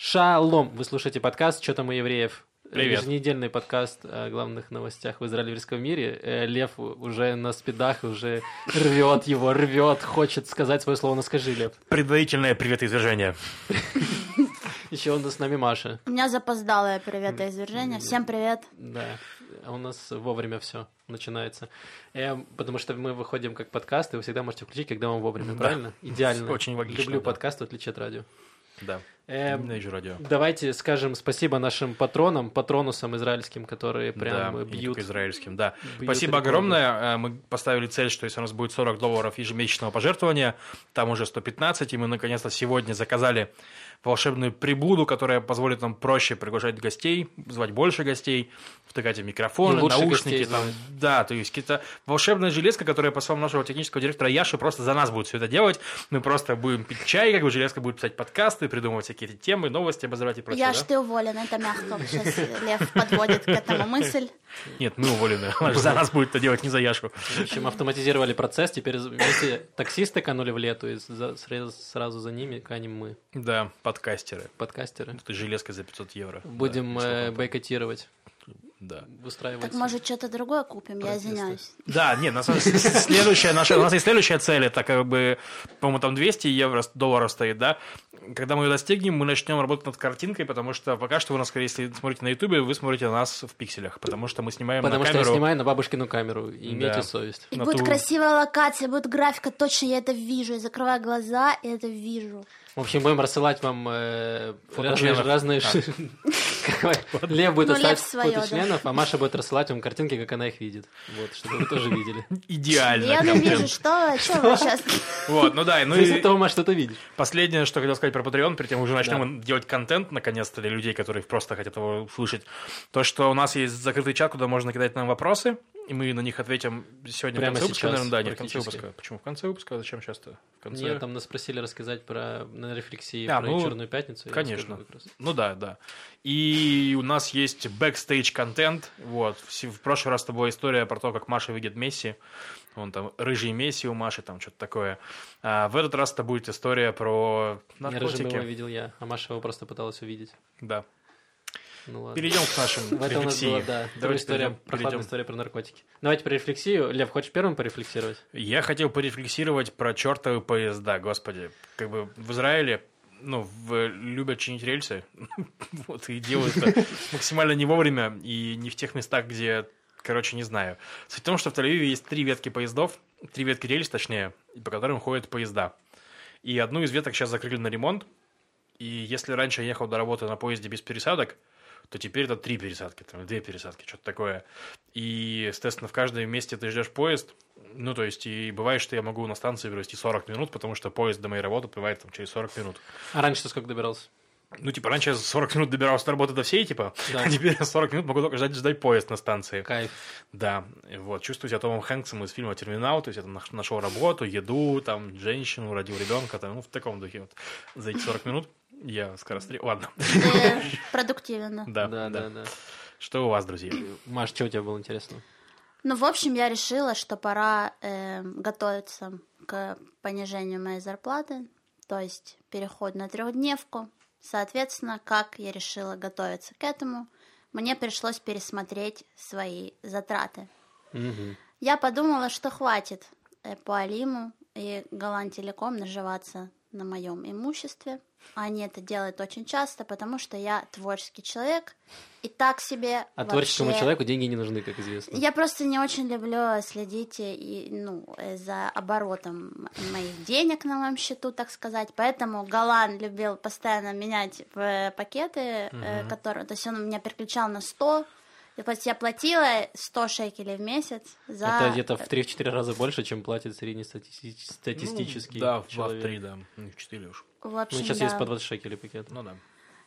Шалом! Вы слушаете подкаст «Что там у евреев?» Привет. Еженедельный подкаст о главных новостях в израильском мире. Э, Лев уже на спидах, уже рвет его, рвет, хочет сказать свое слово, но скажи, Лев. Предварительное привет извержение. Еще у нас с нами Маша. У меня запоздалое привет и извержение. Всем привет. Да, а у нас вовремя все начинается. Э, потому что мы выходим как подкаст, и вы всегда можете включить, когда вам вовремя, Да. правильно? Идеально. Очень логично, Люблю да. подкаст, в отличие от радио. Да. Э, Ненавижу радио. Давайте скажем спасибо нашим патронам, патронусам израильским, которые прям да, и не бьют. только израильским, да. бьют Спасибо рекорды. огромное. Э, Мы поставили цель, что если у нас будет 40 долларов ежемесячного пожертвования, там уже 115, и мы наконец-то сегодня заказали волшебную приблуду, которая позволит нам проще приглашать гостей, звать больше гостей, втыкать им микрофоны, наушники. гостей Там, звать. да, то есть какая-то волшебная железка, которая, по словам нашего технического директора Яши, просто за нас будет все это делать. Мы просто будем пить чай, как бы железка будет писать подкасты, придумывать всякие темы, новости, обозревать и прочее. Я да? ты уволен, это мягко. Сейчас Лев подводит к этому мысль. Нет, мы уволены. Она же за нас будет это делать, не за Яшу. В общем, автоматизировали процесс, теперь вместе таксисты канули в лету, и сразу за ними канем мы, Да, подкастеры. подкастеры. Это железка за 500 евро. Будем Да, э, бойкотировать, Да. устраивать. Так может что-то другое купим, я извиняюсь. Да, нет, на самом деле, следующая наша, у нас есть следующая цель, это как бы, по-моему, там 200 евро, долларов стоит, да. Когда мы ее достигнем, мы начнем работать над картинкой, потому что пока что вы нас, скорее, если смотрите на ютубе, вы смотрите нас в пикселях, потому что мы снимаем Потому на что я камеру. снимаю на бабушкину камеру, и имейте Да. совесть. И На будет ту- красивая локация, будет графика, точно я это вижу. Я закрываю глаза и это вижу. В общем, будем рассылать вам э, разные, Фоточленов. разные... Лев будет Ну, рассылать Членов, а Маша будет рассылать вам картинки, как она их видит. Вот, чтобы вы тоже видели. Идеально. Я не вижу, что, что вы сейчас... Вот, ну да, ну и того, Маш, что ты видишь. Последнее, что хотел сказать про Patreon, перед тем, уже начнем делать контент, наконец-то, для людей, которые просто хотят его услышать, то, что у нас есть закрытый чат, куда можно кидать нам вопросы, и мы на них ответим сегодня Прямо в конце выпуска, сейчас, наверное, да, нет, в конце выпуска. Почему в конце выпуска? А Зачем сейчас-то? В конце? Нет, там нас просили рассказать про на рефлексии А, про ну, Черную пятницу. я конечно. Ну да, да. И у нас есть бэкстейдж контент. Вот. В прошлый раз это была история про то, как Маша видит Месси. Он там рыжий Месси у Маши, там что-то такое. А в этот раз это будет история про Я рыжим его наркотики. видел я, а Маша его просто пыталась увидеть. Да. Ну ладно. Перейдем к нашим В этом у нас рефлексии. была, да, вторая Давайте история, перейдем- прохладная перейдем. история про наркотики. Давайте про рефлексию. Лев, хочешь первым порефлексировать? Я хотел порефлексировать про чертовы поезда, господи. Как бы в Израиле ну, в- любят чинить рельсы, вот, и делают это максимально не вовремя и не в тех местах, где, короче, не знаю. Суть в том, что в Тель-Авиве есть три ветки поездов, три ветки рельс, точнее, по которым ходят поезда. И одну из веток сейчас закрыли на ремонт, и если раньше я ехал до работы на поезде без пересадок, то теперь это три пересадки, там, две пересадки, что-то такое. И, естественно, в каждом месте ты ждешь поезд, ну, то есть, и бывает, что я могу на станции провести 40 минут, потому что поезд до моей работы бывает там через 40 минут. А раньше ты сколько добирался? Ну, типа, раньше я за 40 минут добирался до работы до всей, типа, Да. а теперь я 40 минут могу только ждать, ждать поезд на станции. Кайф. Да, вот, чувствую себя Томом Хэнксом из фильма «Терминал», то есть я там наш- нашел работу, еду, там, женщину, родил ребенка, там, ну, в таком духе вот. За эти 40 минут я скорострел... Ладно, Ты продуктивен. да. да, Да, да, да, да. Что у вас, друзья? Маш, что у тебя было интересно? Ну, в общем, я решила, что пора э, готовиться к понижению моей зарплаты, то есть переход на трехдневку. Соответственно, как я решила готовиться к этому, мне пришлось пересмотреть свои затраты. Мгм. Я подумала, что хватит э, по Алиму и Голландтелеком наживаться на моем имуществе. Они это делают очень часто, потому что я творческий человек и так себе А творческому вообще- человеку деньги не нужны, как известно. я просто не очень люблю следить и, ну, э, за оборотом моих денег на моем счету, так сказать. Поэтому Галан любил постоянно менять э, пакеты, э, которые... То есть он меня переключал на 100. И то есть я платила 100 шекелей в месяц за... Это где-то в 3-4 раза больше, чем платит среднестатистический Ну, да, в человек. 2-3, да, ну, в 4 уж. В Ну, общем, сейчас да. есть по 20 шекелей пакет. Ну да.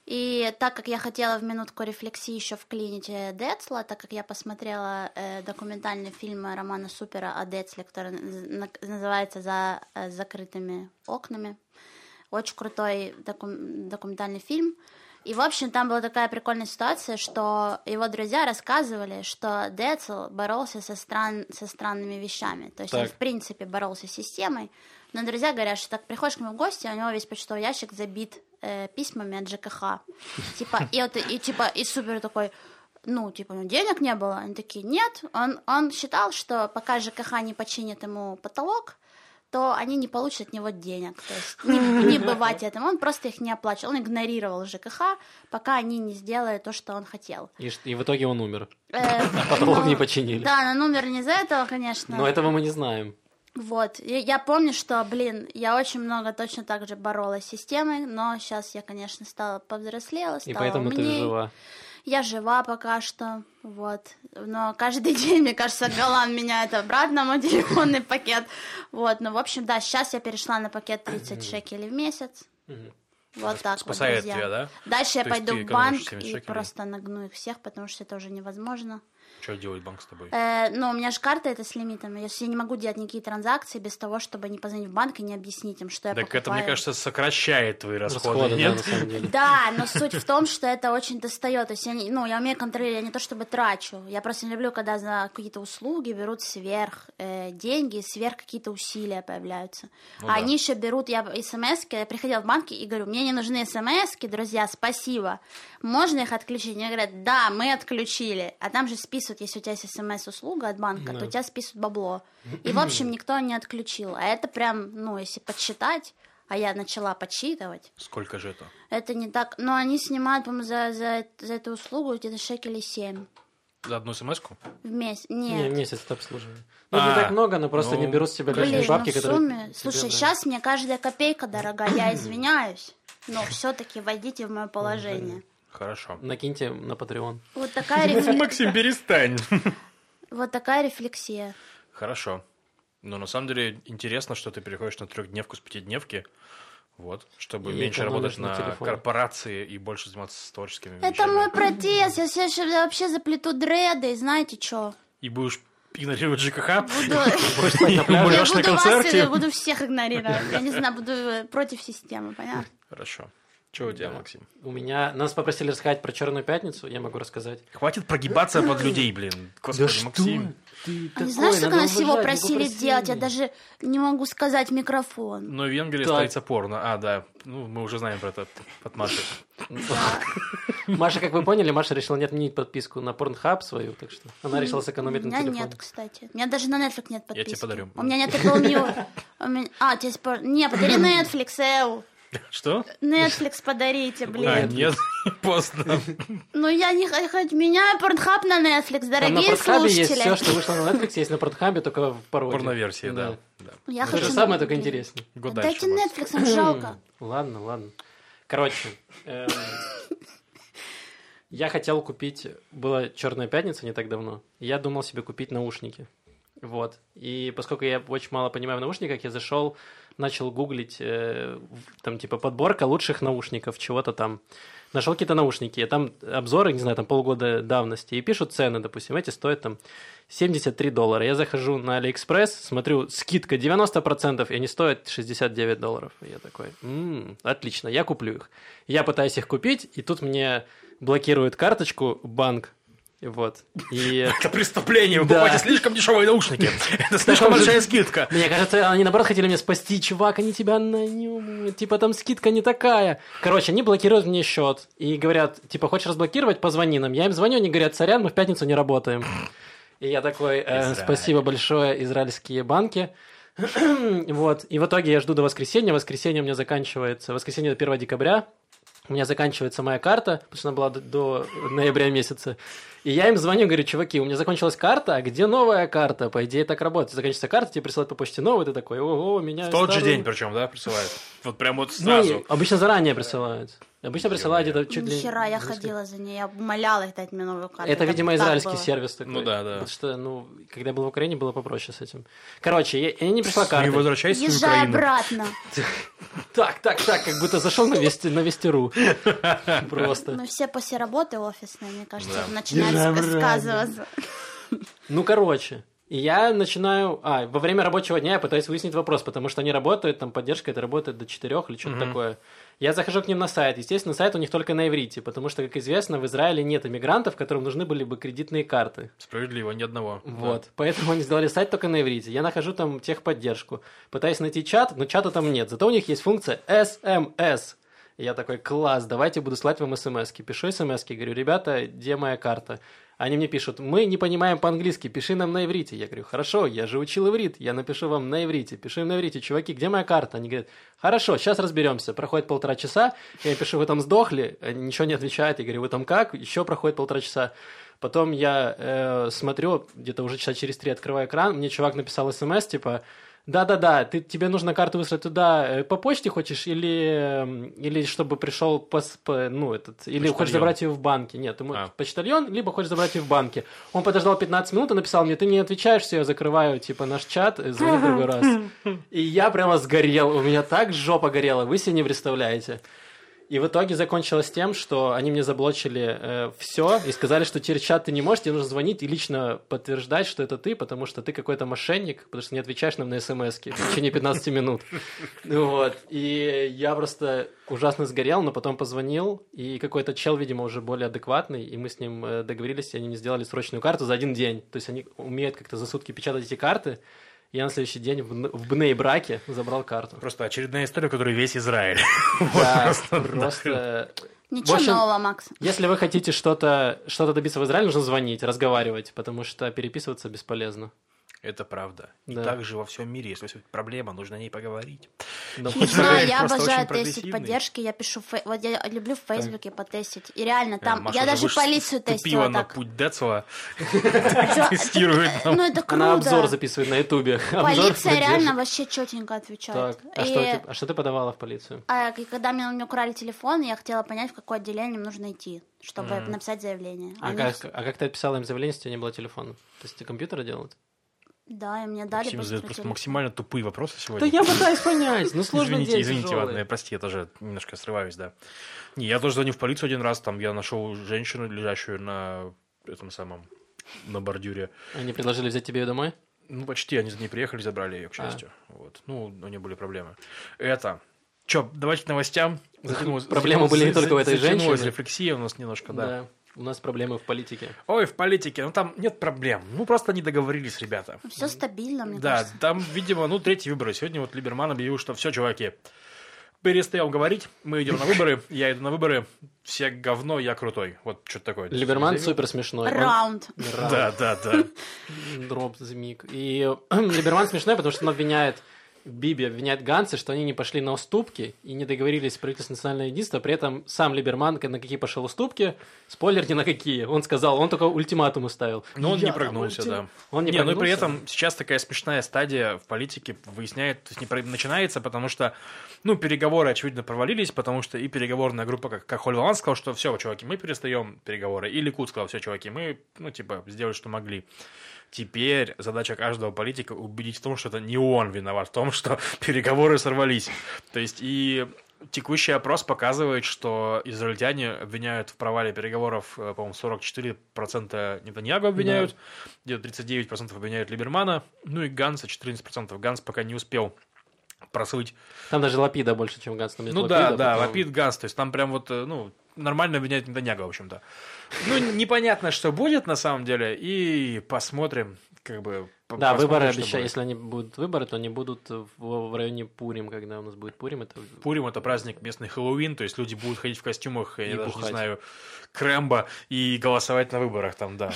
И так как я хотела в минутку рефлексии еще вклинить э, Децла, так как я посмотрела э, документальный фильм Романа Супера о Децле, который наз- на- называется «За э, закрытыми окнами». Очень крутой докум- документальный фильм. И, в общем, там была такая прикольная ситуация, что его друзья рассказывали, что Децл боролся со, стран... со странными вещами. То есть он, Так. в принципе, боролся с системой. Но друзья говорят, что так приходишь к нему в гости, а у него весь почтовый ящик забит э, письмами от ЖКХ. Типа, и, вот, и типа, и супер такой, ну, типа, ну, денег не было. Они такие, нет. Он, он считал, что пока ЖКХ не починит ему потолок, то они не получат от него денег. То есть не, не бывать этому. Он просто их не оплачивал. Он игнорировал ЖКХ, пока они не сделают то, что он хотел. И, и в итоге он умер. Э, Потолок ну, не починили. Да, но номер не из-за этого, конечно. Но этого мы не знаем. Вот, я, я помню, что, блин, я очень много точно так же боролась с системой, но сейчас я, конечно, стала повзрослела, стала И поэтому ты жива. Я жива пока что, вот. Но каждый день, мне кажется, Галан меняет обратно мой телефонный пакет. Вот, ну, в общем, да, сейчас я перешла на пакет 30 шекелей в месяц. Вот так Спасает вот, друзья. тебя, да? Дальше я То есть пойду в банк экономишь 70 и шекелей? просто нагну их всех, потому что это уже невозможно. Что делает банк с тобой? Э, ну, у меня же карта это с лимитом. Если я не могу делать никакие транзакции без того, чтобы не позвонить в банк и не объяснить им, что я Так это, мне покупаю. кажется, сокращает твои расходы, Расходы, да, нет? на самом деле. Да, но суть в том, что это очень достает. То есть я, не, ну, я умею контролировать, я не то чтобы трачу. Я просто не люблю, когда за какие-то услуги берут сверх э, деньги, сверх какие-то усилия появляются. Ну а да. они еще берут, я смс я приходила в банки и говорю, мне не нужны смс друзья, спасибо. Можно их отключить? Мне говорят, да, мы отключили. А там же списывают, если у тебя есть смс-услуга от банка, то у тебя списывают бабло. И, в общем, никто не отключил. А это прям, ну, если подсчитать, а я начала подсчитывать, Сколько же это? это не так. Но они снимают, по-моему, за, за, за эту услугу где-то шекелей 7 За одну смс-ку? в месяц. Не, Нет. месяц это обслуживание. Ну, не А, так много, но просто ну, не берут с тебя Блин, лишние ну бабки, в которые... сумме... тебе, Слушай, да. сейчас мне каждая копейка дорога, я извиняюсь. Но все-таки войдите в мое положение. Хорошо. Накиньте на Patreon. Вот такая, рефле- Максим, перестань. вот такая рефлексия. Хорошо. Но на самом деле интересно, что ты переходишь на трехдневку с пятидневки. Вот, чтобы И меньше работать на на, корпорации и больше заниматься творческими Это вещами. мой протест. Я сейчас вообще заплету дреды. И знаете что? И будешь игнорировать ЖКХ? Буду... Будешь спать на И пляже? умрёшь Я буду вас, буду всех игнорировать. Я не знаю, буду против системы, понятно? Хорошо. Что у тебя, Да. Максим? У меня... Нас попросили рассказать про Черную пятницу, я могу рассказать. Хватит прогибаться под людей, блин. Господи, Максим. Ты А не знаешь, сколько нас всего просили сделать? Я даже не могу сказать микрофон. Но в Венгрии Так. столица порно. А, да. Ну, мы уже знаем про это от Маши. Маша, как вы поняли, Маша решила не отменить подписку на Pornhub свою, так что она решила сэкономить У на меня телефоне. нет, кстати. У меня даже на Netflix нет Я тебе подписки. подарю. У меня нет Apple Music. У меня- А, тебе Не, подари Netflix, Эл. Что? Netflix подарите, А, блин. нет, поздно. Ну, я не хоть меня Pornhub на Netflix, Там на дорогие Pornhub есть слушатели. все, что вышло на Netflix, есть на Pornhub, только в пародии. Порноверсия, да. Я То хочу же на- самое, только. Год Дайте. Netflix, жалко. Ладно, ладно. Короче, эм, я хотел купить... Была Черная пятница не так давно. Я думал себе купить наушники. Вот. И поскольку я очень мало понимаю в наушниках, я зашел, начал гуглить, э, там, типа, подборка лучших наушников, чего-то там. Нашел какие-то наушники, и там обзоры, не знаю, там полгода давности, и пишут цены, допустим, эти стоят там 73 доллара. Я захожу на Алиэкспресс, смотрю, скидка 90%, и они стоят 69 долларов. И я такой, «М, отлично, я куплю их. Я пытаюсь их купить, и тут мне блокирует карточку банк, вот. И Это преступление, вы Да. покупаете слишком дешевые наушники. Это слишком большая скидка. мне кажется, они наоборот хотели меня спасти, чувак, они тебя нанимают, типа там скидка не такая. Короче, они блокируют мне счет и говорят, типа, хочешь разблокировать, позвони нам. Я им звоню, они говорят, сорян, мы в пятницу не работаем. И я такой, «Э, спасибо большое, израильские банки. Вот, и в итоге я жду до воскресенья, воскресенье у меня заканчивается, воскресенье 1 декабря, у меня заканчивается моя карта, потому что она была до, до ноября месяца. И я им звоню, говорю, чуваки, у меня закончилась карта, а где новая карта? По идее, так работает. Заканчивается карта, тебе присылают по почте новую, ты такой, ого, у меня В тот же старую». день причем, да, присылают? Вот прям вот Ну, сразу. и обычно заранее присылают. Обычно присылают где-то чуть ли... Нихера, я ходила за ней, я умоляла их дать мне новую карту. Это, видимо, израильский было. сервис такой. Ну да, да. Потому что, ну, когда я был в Украине, было попроще с этим. Короче, я, я не пришла Ну карта. возвращайся в Езжай Украину. обратно. Так, так, так, как будто зашел на, вести, на Вестиру. Просто. Мы все после работы офисные, мне кажется, начинают сказываться. Ну, короче. И я начинаю... А, во время рабочего дня я пытаюсь выяснить вопрос, потому что они работают, там поддержка это работает до 4 или что-то такое. Я захожу к ним на сайт. Естественно, сайт у них только на иврите, потому что, как известно, в Израиле нет иммигрантов, которым нужны были бы кредитные карты. Справедливо, ни одного. Вот. Поэтому они сделали сайт только на иврите. Я нахожу там техподдержку. Пытаюсь найти чат, но чата там нет. Зато у них есть функция SMS. Я такой, класс, давайте буду слать вам смс -ки. Пишу смс говорю, ребята, где моя карта? Они мне пишут, мы не понимаем по-английски, пиши нам на иврите. Я говорю, хорошо, я же учил иврит, я напишу вам на иврите, пиши на иврите. Чуваки, где моя карта? Они говорят, хорошо, сейчас разберемся. Проходит полтора часа, я пишу, вы там сдохли, они ничего не отвечают. Я говорю, вы там как? Еще проходит полтора часа. Потом я э, смотрю, где-то уже часа через три открываю экран, мне чувак написал смс, типа, да-да-да, ты, тебе нужно карту выслать туда э, по почте хочешь или, или чтобы пришел по, по, ну, этот, или Почтальон. хочешь забрать ее в банке. Нет, ты А. почтальон, либо хочешь забрать ее в банке. Он подождал 15 минут и написал мне, ты не отвечаешь, все, я закрываю, типа, наш чат, э, звони в другой раз. И я прямо сгорел, у меня так жопа горела, вы себе не представляете. И в итоге закончилось тем, что они мне заблочили все и сказали, что через чат ты не можешь, тебе нужно звонить и лично подтверждать, что это ты, потому что ты какой-то мошенник, потому что не отвечаешь нам на смс в течение 15 минут. Вот. И я просто ужасно сгорел, но потом позвонил, и какой-то чел, видимо, уже более адекватный, и мы с ним э, договорились, и они мне сделали срочную карту за один день. То есть они умеют как-то за сутки печатать эти карты. Я на следующий день в, в Бней браке забрал карту. Просто очередная история, которую весь Израиль. Да, просто Ничего общем, нового, Макс. Если вы хотите что-то что добиться в Израиле, нужно звонить, разговаривать, потому что переписываться бесполезно. Это правда. И Да. также во всем мире, если есть проблема, нужно о ней поговорить. Не знаю, я обожаю тестить поддержки, я пишу, фей- вот я люблю в Фейсбуке потестить, и реально там, Э, Маша я даже полицию тестила на так. путь Децела, Чё- тестирует. Ну это круто. Она обзор записывает на Ютубе. Полиция реально вообще четенько отвечает. А И- что, ты, а что ты подавала в полицию? а, и когда мне, украли телефон, я хотела понять, в какое отделение мне нужно идти, чтобы Мгм. написать заявление. А Они- как, а как ты отписала им заявление, если у тебя не было телефона? То есть ты компьютера делал? Да, и мне дали Максим задает просто максимально тупые вопросы Да сегодня. я пытаюсь понять, ну сложно Извините, извините, тяжелый. ладно, я- прости, я тоже немножко срываюсь, да. Не, я тоже звонил в полицию один раз, там я нашел женщину, лежащую на этом самом, на бордюре. Они предложили взять тебе ее домой? Ну, почти, они за ней приехали, забрали ее, к А. счастью. Вот. Ну, у нее были проблемы. Это... Че, давайте к новостям. Затянулась- Проблемы были не только у этой затянулась женщины. рефлексия у нас немножко, да. У нас проблемы в политике. Ой, в политике, ну там нет проблем. Ну, просто не договорились, ребята. Все стабильно, мне Да, кажется. там, видимо, ну, третьи выборы. Сегодня вот Либерман объявил, что все, чуваки, перестаем говорить, мы идем на выборы, я иду на выборы, все говно, я крутой. Вот что-то такое. Либерман Заявил. супер смешной. Раунд. Раунд. Да, да, да. Дроп Змик. И Либерман смешной, потому что он обвиняет Биби обвиняет Ганса, что они не пошли на уступки и не договорились с правительством национального единства. При этом сам Либерман на какие пошел уступки, спойлер, ни на какие. Он сказал, он только ультиматум ставил. Но он Я не прогнулся, ультим- да. Он не, Не, ну и при прогнулся? этом сейчас такая смешная стадия в политике выясняет, то есть не про- начинается, потому что, ну, переговоры, очевидно, провалились, потому что и переговорная группа, как, как Хольвалан сказал, что все, чуваки, мы перестаем переговоры, и Ликут сказал, все, чуваки, мы, ну, типа, сделали, что могли. Теперь задача каждого политика убедить в том, что это не он виноват в том, что переговоры сорвались. То есть и текущий опрос показывает, что израильтяне обвиняют в провале переговоров, э, по-моему, 44% Нетаньягу обвиняют, где-то 39% обвиняют Либермана, ну и Ганса 14%. Ганс пока не успел просыть. Там даже Лапида больше, чем Ганс. Там Ну Лапида, да, да, потом- Лапид, Ганс, то есть там прям вот, э, ну, нормально обвиняют Нетаньяга, в общем-то. Ну, непонятно, что будет на самом деле, и посмотрим, как бы... Да, выборы что обещаю, будет. если они будут выборы, то они будут в, в районе Пурим, когда у нас будет Пурим. Это Пурим это праздник местный Хэллоуин, то есть люди будут ходить в костюмах, я И даже не бухать. знаю, Крэмбо и голосовать на выборах там, да. Да.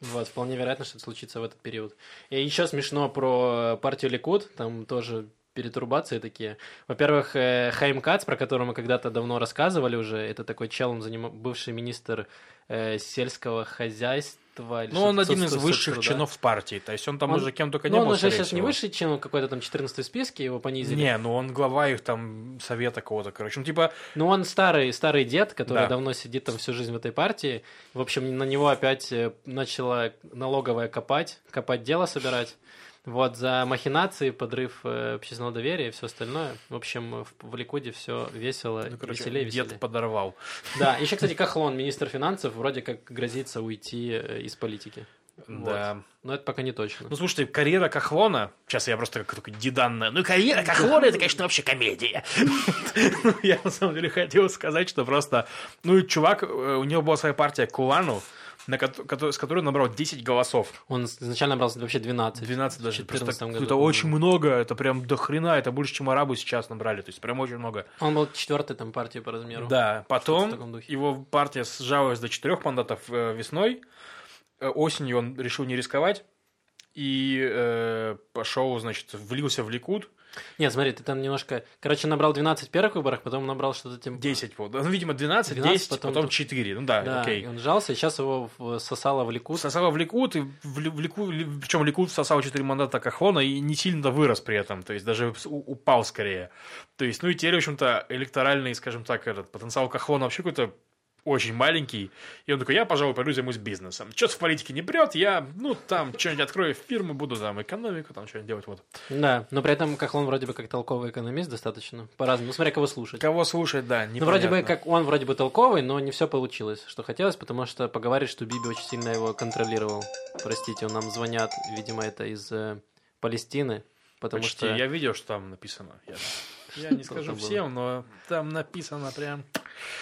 Вот, вполне вероятно, что это случится в этот период. И еще смешно про партию Ликуд, там тоже перетурбации такие. Во-первых, э, Хайм Кац, про которого мы когда-то давно рассказывали уже, это такой чел, он заним... бывший министр э, сельского хозяйства. Ну, он один из высших соцтруда. чинов партии, то есть он там Он- уже кем только Ну, не он был, уже скорее сейчас не всего. высший чин, он какой-то там 14 в списке, его понизили. Не, ну он глава их там совета кого-то, короче. Ну, типа, Ну, он старый, старый дед, который Да. давно сидит там всю жизнь в этой партии. В общем, на него опять э, начала налоговая копать, копать дело собирать. Вот, за махинации, подрыв э, общественного доверия и все остальное. В общем, в, в Ликуде все весело, ну, короче, веселее, веселее. дед подорвал. Да, еще, кстати, Кахлон, министр финансов, вроде как грозится уйти э, из политики. Да. Но это пока не точно. Ну, слушайте, карьера Кахлона, сейчас я просто как такой диданная, ну, карьера Кахлона, это, конечно, вообще комедия. Ну, Я, на самом деле, хотел сказать, что просто, ну, чувак, э, у него была своя партия Кулану, на кото- с которой набрал 10 голосов. Он изначально набрал вообще 12. 12 В даже. 14 Просто году, это очень много, это прям до хрена, это больше, чем арабы сейчас набрали, то есть прям очень много. Он был четвертой там партии по размеру. Да, потом его партия сжалась до четырех мандатов э, весной, Э, осенью он решил не рисковать и э, пошел, значит, влился в Ликуд, Нет, смотри, ты там немножко... Короче, набрал 12 в первых выборах, потом набрал что-то тем... 10, вот. ну, видимо, 12, 12, 10, потом потом, тут- 4, ну да, Да, окей. он сжался, и сейчас его сосало в Ликуд. Сосала в Ликуд, и в, Ли- в Ликуд, причем Ликуд сосал 4 мандата Кахлона и не сильно вырос при этом, то есть даже упал скорее. То есть, ну и теперь, в общем-то, электоральный, скажем так, этот потенциал Кахлона вообще какой-то очень маленький, и он такой, я, пожалуй, пойду займусь бизнесом. Что-то в политике не прет, я, ну, там, что-нибудь открою фирму, буду там экономику, там, что-нибудь делать, вот. Да, но при этом Кахлон вроде бы как толковый экономист достаточно. По-разному. Ну, смотря кого слушать. Кого слушать, да, Ну, вроде бы непонятно. как он вроде бы толковый, но не все получилось, что хотелось, потому что поговаривают, что Биби очень сильно его контролировал. Простите, он нам звонят, видимо, это из э, Палестины, потому Почти. что... Я видел, что там написано. Я, я не скажу всем, но там написано прям...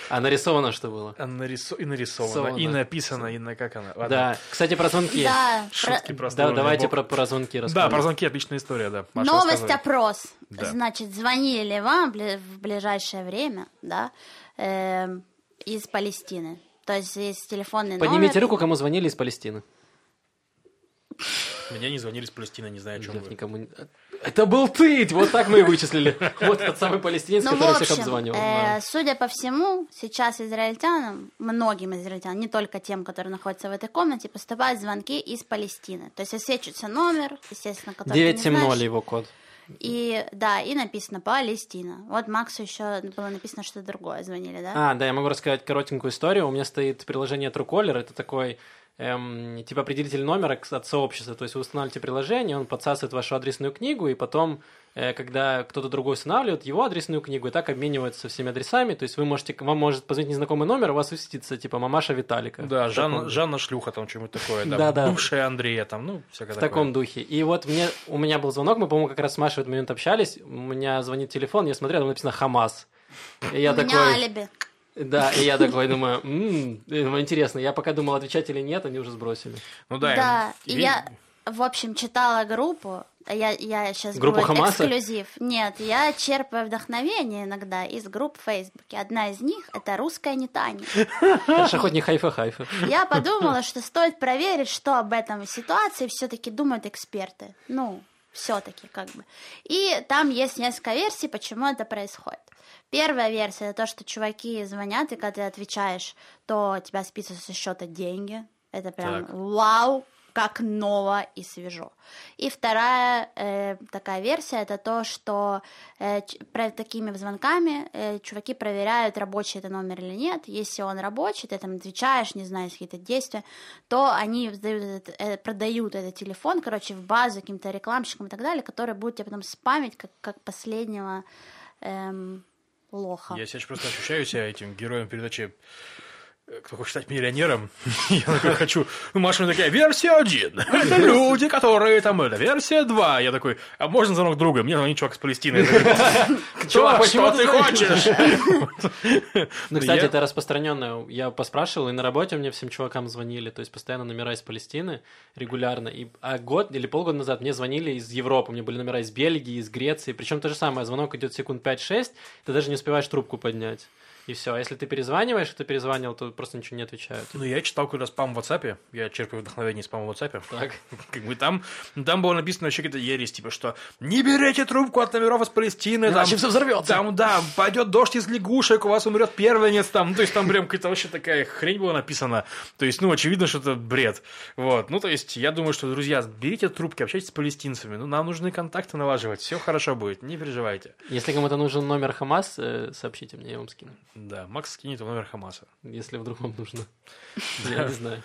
А нарисовано что было? а нарисо- И нарисовано, Нарисовано. и написано, и на как она. Ладно. Да, кстати, про звонки. Да, Шутки про-. Да, давайте про, про звонки Да, расскажем. про звонки отличная история, да. Маша, Новость рассказывай. опрос. Да. Значит, звонили ли вам в ближайшее время, да, эм, из Палестины? То есть есть телефонный Поднимите номер. руку, кому звонили из Палестины. Мне не звонили с Палестины, не знаю, о чем Лев вы. никому не- Это был ты! Вот так мы и вычислили. Вот тот самый палестинец, Ну, в который всех общем, обзванивал. э, Да. судя по всему, сейчас израильтянам, многим израильтянам, не только тем, которые находятся в этой комнате, поступают звонки из Палестины. То есть высвечивается номер, естественно, который ты не 970 знаешь. его код. И да, и написано Палестина. Вот Максу еще было написано что-то другое, звонили, да? А, да, я могу рассказать коротенькую историю. У меня стоит приложение Truecaller. Это такой эм, типа определитель номера от сообщества. То есть вы устанавливаете приложение, он подсасывает вашу адресную книгу, и потом, э, когда кто-то другой устанавливает его адресную книгу, и так обменивается всеми адресами. То есть вы можете, вам может позвонить незнакомый номер, у вас высветится типа мамаша Виталика. Да, В Жанна, Шлюха, там что-нибудь такое, да. Да-да. Бывшая Андрея, там, ну, всякое В такое. таком духе. И вот мне, у меня был звонок, мы, по-моему, как раз с Машей в этот момент общались. У меня звонит телефон, я смотрел, там написано «Хамас». И я У такой... алиби. Да, и я такой думаю, «М, э, думаю, интересно, я пока думал, отвечать или нет, они уже сбросили. Ну да, Да, и я, в общем, читала группу. Я, я сейчас Группу Хамаса? эксклюзив. Нет, я черпаю вдохновение иногда из групп в Фейсбуке. Одна из них это русская не Таня. Хорошо, хоть не хайфа-хайфа. Я подумала, что стоит проверить, что об этом ситуации все-таки думают эксперты. Ну, все-таки как бы. И там есть несколько версий, почему это происходит. Первая версия это то, что чуваки звонят, и когда ты отвечаешь, то тебя списывают со счета деньги. Это прям Так. вау, как ново и свежо. И вторая э, такая версия это то, что э, про такими звонками э, чуваки проверяют, рабочий это номер или нет. Если он рабочий, ты там отвечаешь, не знаю, какие-то действия, то они сдают этот, э, продают этот телефон, короче, в базу каким-то рекламщикам и так далее, которые будут тебя потом спамить как, как последнего эм, лоха. Я сейчас просто ощущаю себя этим героем передачи кто хочет стать миллионером, я такой хочу. Ну, Маша такая, версия один. Это люди, которые там, это версия два. Я такой, а можно звонок друга? Мне звонит чувак из Палестины. Чувак, почему ты ты звонишь?» хочешь? Ну, кстати, это распространенное. Я поспрашивал, и на работе мне всем чувакам звонили, то есть постоянно номера из Палестины регулярно. И, а год или полгода назад мне звонили из Европы, у меня были номера из Бельгии, из Греции. Причем то же самое, звонок идет секунд 5-6, ты даже не успеваешь трубку поднять. И все. А если ты перезваниваешь, кто перезванивал, то просто ничего не отвечают. Ну, я читал когда спам в WhatsApp, я черпаю вдохновение из спама в WhatsApp. Так. Как бы там, там было написано вообще какая-то ересь, типа, что не берите трубку от номеров из Палестины. Там, Иначе всё взорвётся. Там, да, пойдет дождь из лягушек, у вас умрет первенец там. Ну, то есть там прям какая-то вообще такая хрень была написана. То есть, ну, очевидно, что это бред. Вот. Ну, то есть, я думаю, что, друзья, берите трубки, общайтесь с палестинцами. Ну, нам нужны контакты налаживать. Все хорошо будет, не переживайте. Если кому-то нужен номер Хамас, э, сообщите мне, я вам скину. Да, Макс скинет в номер Хамаса. Если вдруг вам нужно. Я не знаю.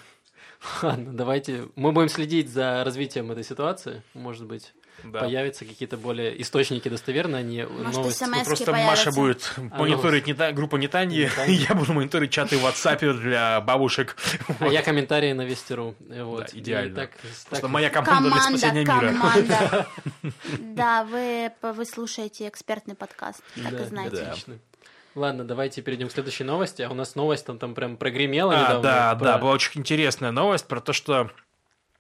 Ладно, давайте. Мы будем следить за развитием этой ситуации. Может быть, Да. появятся какие-то более источники достоверные, а не Может, новости. смс Ну, просто появятся. Маша будет мониторить не та- группу Нетаньи, я буду мониторить чаты в WhatsApp для бабушек. А я комментарии на Вестеру. Вот. Да, идеально. И так- Просто так- моя команда для Команда, спасения мира. команда. Да, вы, вы слушаете экспертный подкаст, так Да, и знаете. Отлично. Ладно, давайте перейдем к следующей новости. А у нас новость там, там прям прогремела А, недавно. да, про- да, была очень интересная новость про то, что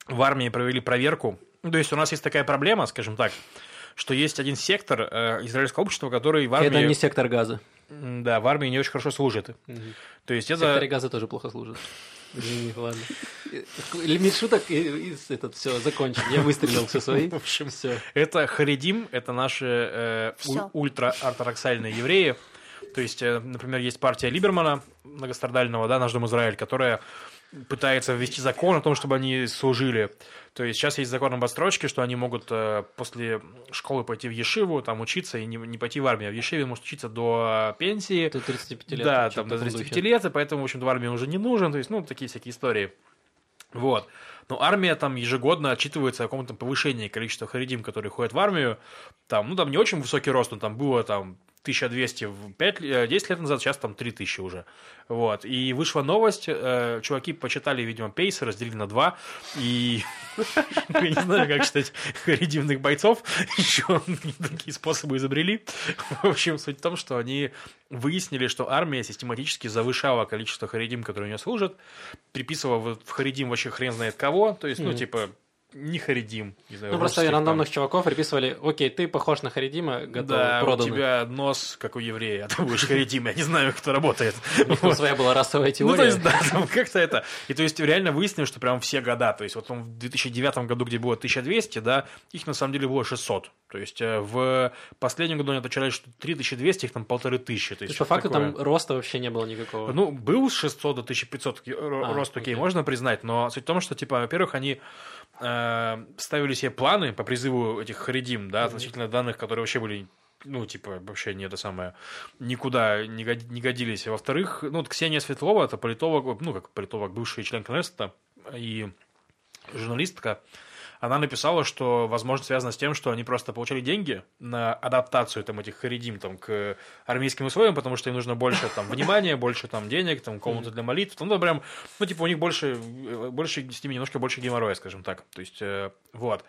в армии провели проверку. Ну, То есть у нас есть такая проблема, скажем так, что есть один сектор э, израильского общества, который в армии, Это не сектор газа. Да, в армии не очень хорошо служит. Мгм. То есть В это... секторе газа тоже плохо служит. Извини, ладно. Лимит шуток и, и этот все закончен. Я выстрелил все свои. В общем, все. Это харидим, это наши э, у- ультра-ортодоксальные евреи. То есть, э, например, есть партия Либермана, многострадального, да, наш Дом Израиль, которая пытается ввести закон о том, чтобы они служили. То есть сейчас есть закон об отстрочке, что они могут э, после школы пойти в Ешиву, там учиться и не, не пойти в армию. А в Ешиве может учиться до пенсии. До 35 лет. Да, там до в таком 35 духе. лет, и поэтому, в общем-то, в армии уже не нужен. То есть, ну, такие всякие истории. Вот. Но армия там ежегодно отчитывается о каком-то повышении количества харидим, которые ходят в армию. Там, ну, там не очень высокий рост, но там было там 1200 в 5, э, 10 лет назад, сейчас там 3000 уже. Вот. И вышла новость, э, чуваки почитали, видимо, пейсы, разделили на два, и я не знаю, как считать харидимных бойцов, еще такие способы изобрели. В общем, суть в том, что они выяснили, что армия систематически завышала количество харидим, которые у нее служат, приписывала в харидим вообще хрен знает кого, то есть, ну, типа, не харидим. не знаю, Ну, просто там. рандомных чуваков приписывали, окей, ты похож на Харидима, готов, Да, продано. у тебя нос, как у еврея, а ты будешь харидим, я не знаю, как это работает. У своя была расовая Ну, теория. то есть, да, там как-то это. И то есть, реально выяснили, что прям все года, то есть, вот он в 2009 году, где было 1200, да, их на самом деле было 600. То есть, э, в последнем году они отвечали, что 3200, их там полторы тысячи. То есть, по факту там роста вообще не было никакого. Ну, был с 600 до 1500 ро- А, рост, окей. можно признать, но суть в том, что, типа, во-первых, они э, ставили себе планы по призыву этих харидим, да, относительно данных, которые вообще были ну, типа, вообще не это самое, никуда не, год- не годились. Во-вторых, ну, вот Ксения Светлова, это политолог, ну, как политолог, бывший член Кнессета и журналистка, она написала, что, возможно, связано с тем, что они просто получали деньги на адаптацию там, этих харидим там, к армейским условиям, потому что им нужно больше там, внимания, больше там, денег, там, комнаты для молитв. Ну, да, прям, ну, типа, у них больше, больше с ними немножко больше геморроя, скажем так. То есть, э, вот.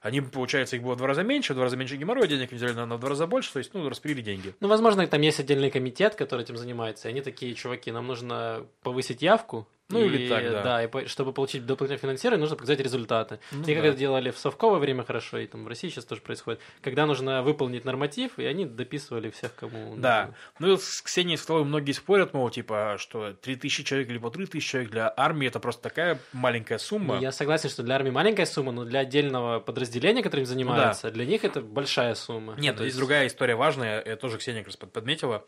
Они, получается, их было в два раза меньше, в два раза меньше геморроя, денег взяли на, на два раза больше, то есть, ну, распилили деньги. Ну, возможно, там есть отдельный комитет, который этим занимается, и они такие, чуваки, нам нужно повысить явку, Ну, и, или так, да. и по- чтобы получить дополнительное финансирование, нужно показать результаты. Ну и как да. это делали в совковое время хорошо, и там в России сейчас тоже происходит. Когда нужно выполнить норматив, и они дописывали всех, кому... Да. нужно. Ну, и с Ксенией Светловой многие спорят, мол, типа, что 3000 человек или по 3000 человек для армии это просто такая маленькая сумма. Ну, Я согласен, что для армии маленькая сумма, но для отдельного подразделения, которым занимается, для них это большая сумма. Нет, Ну, но есть другая история важная, я тоже Ксения как раз под- подметила,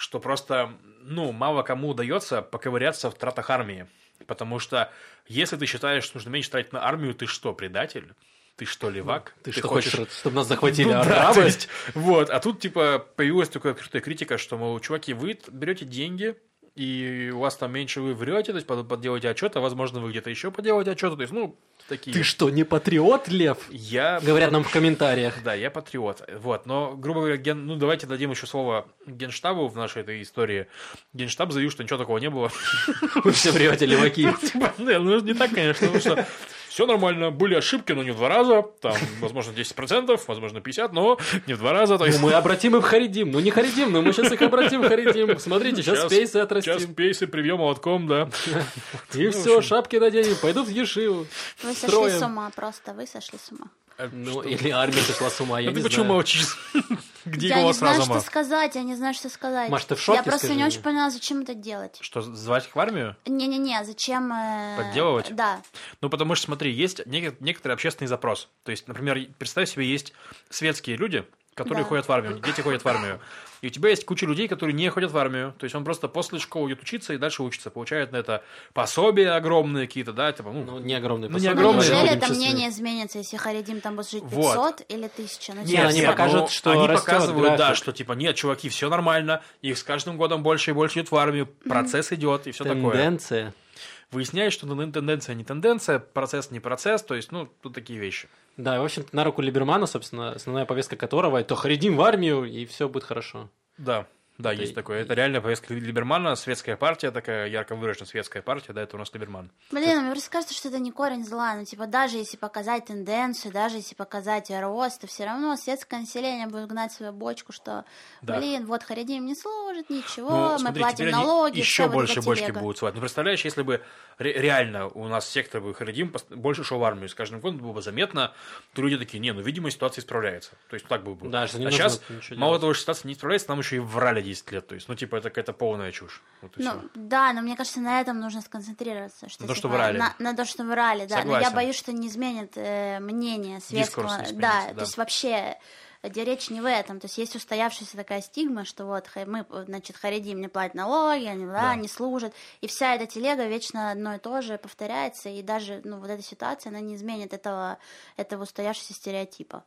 что просто, ну, мало кому удается поковыряться в тратах армии. Потому что если ты считаешь, что нужно меньше тратить на армию, ты что, предатель? Ты что, левак? Ты, что хочешь, чтобы нас захватили Ну да, арабы? то есть, вот, а тут, типа, появилась такая открытая критика, что, мол, чуваки, вы берете деньги, и у вас там меньше вы врете, то есть под- подделаете отчет, а возможно, вы где-то еще поделаете отчеты, то есть, ну, такие. Ты что, не патриот, Лев? Я Говорят нам в комментариях. да, я патриот. Вот, но, грубо говоря, ген... ну давайте дадим еще слово Генштабу в нашей этой истории. Генштаб заявил, что ничего такого не было. Вы все врете, леваки. Типа, не, ну не так, конечно, потому что все нормально, были ошибки, но не в два раза, там, возможно, 10%, возможно, 50%, но не в два раза. То Ну, есть... мы обратим их в Харидим. Ну, не Харидим, но мы сейчас их обратим в Харидим. Смотрите, сейчас Сейчас отрастим. пейсы привьем молотком, да. И ну, все, общем. шапки наденем, пойдут в Ешиву. Вы сошли с ума просто, вы сошли с ума. Ну, или армия сошла с ума, я А не ты почему знаю. молчишь? Где я не знаю, что сказать, я не знаю, что сказать. Маш, ты в шоке, Я просто не очень поняла, зачем это делать. Что, звать их в армию? Не-не-не, зачем... э, Подделывать? Да. Ну, потому что, смотри, есть нек- некоторый общественный запрос. То есть, например, представь себе, есть светские люди, которые Да. ходят в армию, дети ходят в армию. И у тебя есть куча людей, которые не ходят в армию. То есть он просто после школы идет учиться и дальше учится. Получает на это пособия огромные какие-то, да, типа, ну, Ну, не огромный Ну, не огромные, но неужели это мнение изменится, если Харидим там будет жить Вот. 500 или 1000? Ну, Нет, честно. они покажут, ну, что они показывают, да, график. что типа нет, чуваки, все нормально, их с каждым годом больше и больше идет в армию, процесс идет и все такое. Тенденция. Выясняешь, что тенденция не тенденция, процесс не процесс, то есть, ну, тут такие вещи. Да, в общем-то, на руку Либермана, собственно, основная повестка которого это Харидим в армию, и все будет хорошо. Да, Да, Это- есть такое. Это реально повестка Либермана, светская партия, такая ярко выраженная светская партия, да, это у нас Либерман. Блин, а мне просто кажется, что это не корень зла. Ну, типа, даже если показать тенденцию, даже если показать рост, то все равно светское население будет гнать свою бочку, что, Да. блин, вот Харидим не служит, ничего, Ну, мы смотри, платим налоги, еще больше бочки телега. будут свать. Ну, представляешь, если бы ре- реально у нас сектор бы Харидим больше шел в армию, с каждым годом было бы заметно, то люди такие, не, ну, видимо, ситуация исправляется. То есть так бы было. Да, а сейчас, мало делать. того, что ситуация не исправляется, нам еще и врали 10 лет. То есть, ну, типа, это какая-то полная чушь. Вот Ну, да, но мне кажется, на этом нужно сконцентрироваться. Что, На то, что типа, врали. На, на то, что врали, да. Но я Согласен. боюсь, что не изменит э, мнение светского. Дискурс не да, изменится, да. то есть вообще где речь не в этом. То есть есть устоявшаяся такая стигма, что вот мы, значит, харидим не платят налоги, они да, Да. не служат. И вся эта телега вечно одно и то же повторяется. И даже ну, вот эта ситуация, она не изменит этого, этого устоявшегося стереотипа.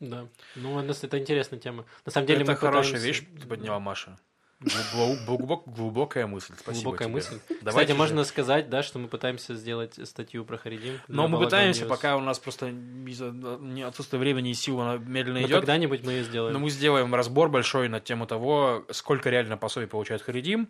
Да. Ну, это интересная тема. На самом деле это мы хорошая пытаемся- вещь, ты подняла, Маша. Глубо- глубок- глубокая мысль. Спасибо Глубокая тебе. мысль. Давайте Кстати, же. можно сказать, да, что мы пытаемся сделать статью про Харидим. Но мы пытаемся, News. пока у нас просто не- отсутствия времени и сил она медленно Но идет. когда-нибудь мы ее сделаем. Но мы сделаем разбор большой на тему того, сколько реально пособий получает Харидим,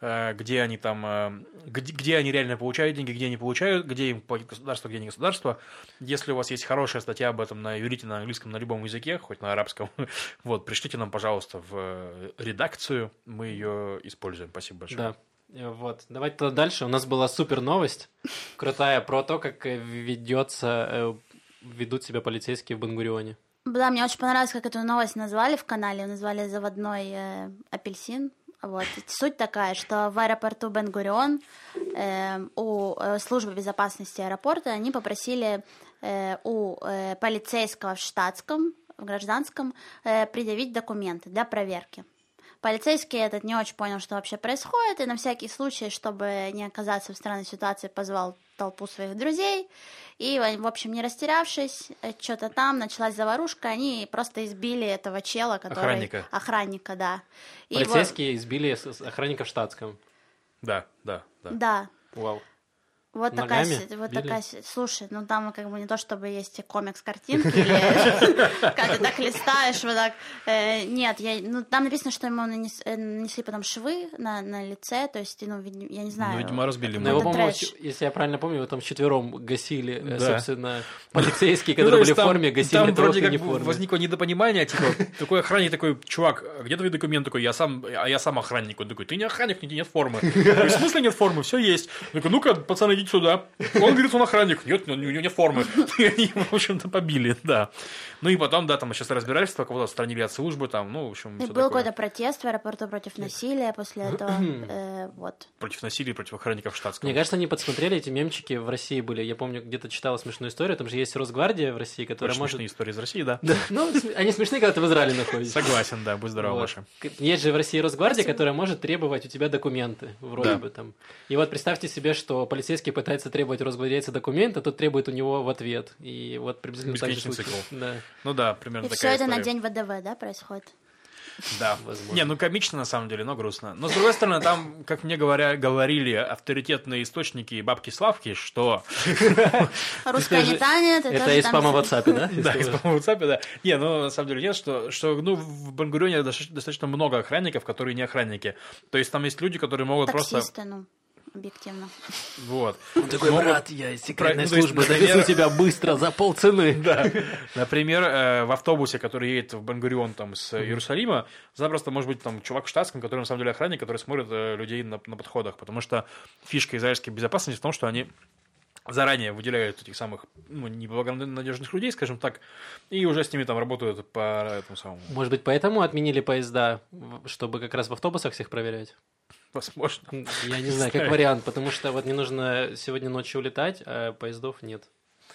где они там, э, где, где они реально получают деньги, где они получают, где им платит государство, где не государство. Если у вас есть хорошая статья об этом на иврите, на английском, на любом языке, хоть на арабском, вот, пришлите нам, пожалуйста, в э, редакцию, мы ее используем. Спасибо большое. Да. Э, Вот. Давайте тогда дальше. У нас была супер новость, крутая, про то, как э, ведется, э, ведут себя полицейские в Бангурионе. Да, мне очень понравилось, как эту новость назвали в канале. Назвали заводной э, апельсин. Вот. Суть такая, что в аэропорту Бен-Гурион э, у службы безопасности аэропорта они попросили э, у э, полицейского в штатском, в гражданском, э, предъявить документы для проверки. Полицейский этот не очень понял, что вообще происходит, и на всякий случай, чтобы не оказаться в странной ситуации, позвал толпу своих друзей. И, в общем, не растерявшись, что-то там началась заварушка, они просто избили этого чела, который... Охранника. Охранника, да. И Полицейские избили с- с охранника в штатском. Да, да, да. Да. Вау. Вот такая, Ногами вот били? такая, слушай, ну там как бы не то, чтобы есть комикс картинки или как ты так листаешь, вот так. Э, Нет, я, ну там написано, что ему э, нанесли потом швы на, на лице, то есть, ну, я не знаю. Ну, видимо, разбили Но его, по-моему, если я правильно помню, его там вчетвером гасили, э, собственно, полицейские, Ну, то которые были в форме, гасили Там вроде как возникло недопонимание, типа, такой охранник такой, чувак, а где твой документ? Такой, я сам, а я сам охранник. Он такой, ты не охранник, у тебя нет формы. В смысле нет формы? Все есть. Такой, ну-ка, пацаны, идите сюда. Он говорит, он охранник. Нет, у него нет формы. И они его, в общем-то, побили, да. Ну и потом, да, там сейчас разбирательство, кого-то отстранили от службы, там, ну, в общем, И был какой-то протест в аэропорту против насилия после этого. э, Вот. Против насилия, против охранников штатского. Мне кажется, они подсмотрели эти мемчики в России были. Я помню, где-то читала смешную историю. Там же есть Росгвардия в России, которая Очень может... смешные истории из России, да. Да, ну, они смешные, когда ты в Израиле находишься. Согласен, да, будь здоров. Маша. Есть же в России Росгвардия, которая может требовать у тебя документы, вроде бы там. И вот представьте себе, что полицейский пытается требовать у росгвардейца документы, а тот требует у него в ответ. И вот приблизительно так же Бесконечный случилось. Да. Ну да, примерно И все такая это на история. день ВДВ, да, происходит? Да, Возможно. Не, ну комично на самом деле, но грустно. Но с другой стороны, там, как мне говоря, говорили авторитетные источники и бабки Славки, что... Русская и Это из спама в WhatsApp, да? Да, из вы- по WhatsApp, да. Не, ну на самом деле нет, что, что ну, в Бангурионе достаточно, достаточно много охранников, которые не охранники. То есть там есть люди, которые могут просто... Объективно. Вот. Такой, Могут- брат, я из секретной Про- ну, службы например- довезу тебя быстро за полцены. Да. Например, э, в автобусе, который едет в Бангурион там, с Иерусалима, запросто может быть там чувак в штатском, который на самом деле охранник, который смотрит э, людей на, на подходах. Потому что фишка израильской безопасности в том, что они заранее выделяют этих самых ну, неблагонадежных людей, скажем так, и уже с ними там работают по этому самому. Может быть, поэтому отменили поезда, чтобы как раз в автобусах всех проверять? Возможно. Я не знаю, как вариант, потому что вот мне нужно сегодня ночью улетать, а поездов нет.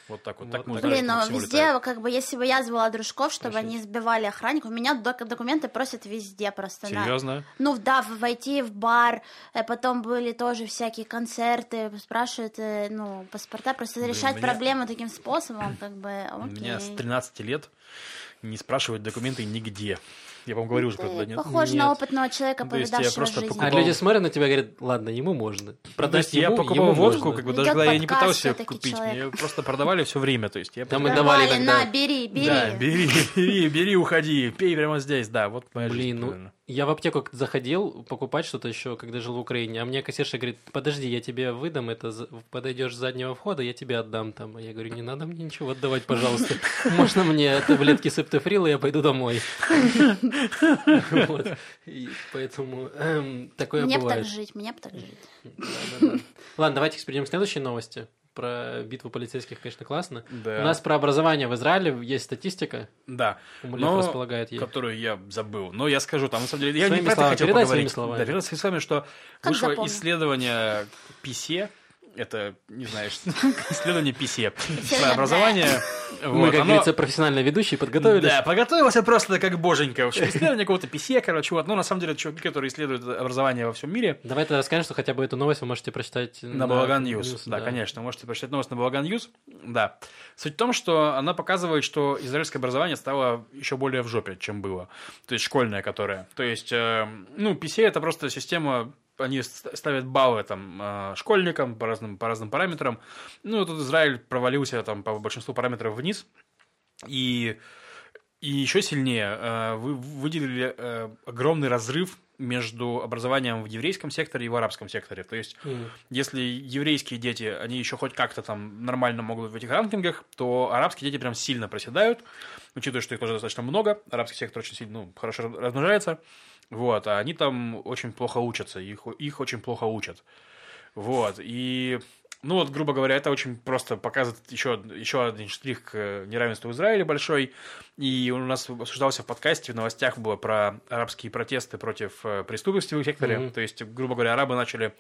Вот так вот. Вот так мы так. Блин, но Максим везде, улетает. как бы, если бы я звала дружков, чтобы Простите. они сбивали охранников, у меня док- документы просят везде просто. на- Серьезно? Ну да, в- войти в бар, э, потом были тоже всякие концерты, спрашивают, э, ну, паспорта, просто Блин, решать меня- проблемы таким способом, как бы, У меня с окей. 13 лет не спрашивают документы нигде. Я вам говорил уже про это, нет? Похоже Нет. на опытного человека, я повидавшего жизнь. А покупал- люди смотрят на тебя и говорят, ладно, ему можно. То Продать есть я ему, покупал ему водку, можно. как бы Ведёт даже когда я не пытался купить, человек. мне просто продавали все время, то есть я Там мы просто- давали Давали, иногда. на, бери, бери. Да, бери, бери, бери, уходи, пей прямо здесь, да, вот моя Блин, жизнь ну. Я в аптеку заходил покупать что-то еще, когда жил в Украине, а мне кассирша говорит, подожди, я тебе выдам, это подойдешь с заднего входа, я тебе отдам там. А я говорю, не надо мне ничего отдавать, пожалуйста. Можно мне таблетки септофрила, я пойду домой. Поэтому эм, такое Мне бы так бывает. жить, мне бы так жить. Ладно, давайте перейдем к следующей новости. Про битву полицейских, конечно, классно. Да. У нас про образование в Израиле есть статистика. Да. Умалев Но- располагает ей. которую я забыл. Но я скажу, там на самом деле, я Своими не про это хотел поговорить. своими словами. Да, передай своими словами, что Как вышло запомнил? исследование ПИСЕ, это, не знаю, что- исследование про Исследование. образование. Мы, как говорится, профессиональные ведущие, подготовились. Да, подготовился просто как боженька. В общем, исследование какого-то ПИСЕ, короче, вот. Ну, на самом деле, чуваки, которые исследуют образование во всем мире, Давай тогда расскажем, что хотя бы эту новость вы можете прочитать На Balagan News. Да, конечно. Можете прочитать новость на Балаган Ньюс. Да. Суть в том, что она показывает, что израильское образование стало еще более в жопе, чем было. То есть школьное, которое. То есть, э, ну, PCA это просто система они ст- ставят баллы там э, школьникам по разным, по разным параметрам. Ну, и тут Израиль провалился там по большинству параметров вниз. И, и еще сильнее э, вы, выделили э, огромный разрыв между образованием в еврейском секторе и в арабском секторе. То есть Мгм. если еврейские дети, они еще хоть как-то там нормально могут в этих ранкингах, то арабские дети прям сильно проседают, учитывая, что их тоже достаточно много, арабский сектор очень сильно, ну, хорошо раз- размножается, вот, а они там очень плохо учатся, их, их очень плохо учат, вот, и, ну, вот, грубо говоря, это очень просто показывает еще, еще один штрих к э, неравенству в Израиле большой, и у нас обсуждался в подкасте, в новостях было про арабские протесты против э, преступности в секторе, Мгм. то есть, грубо говоря, арабы начали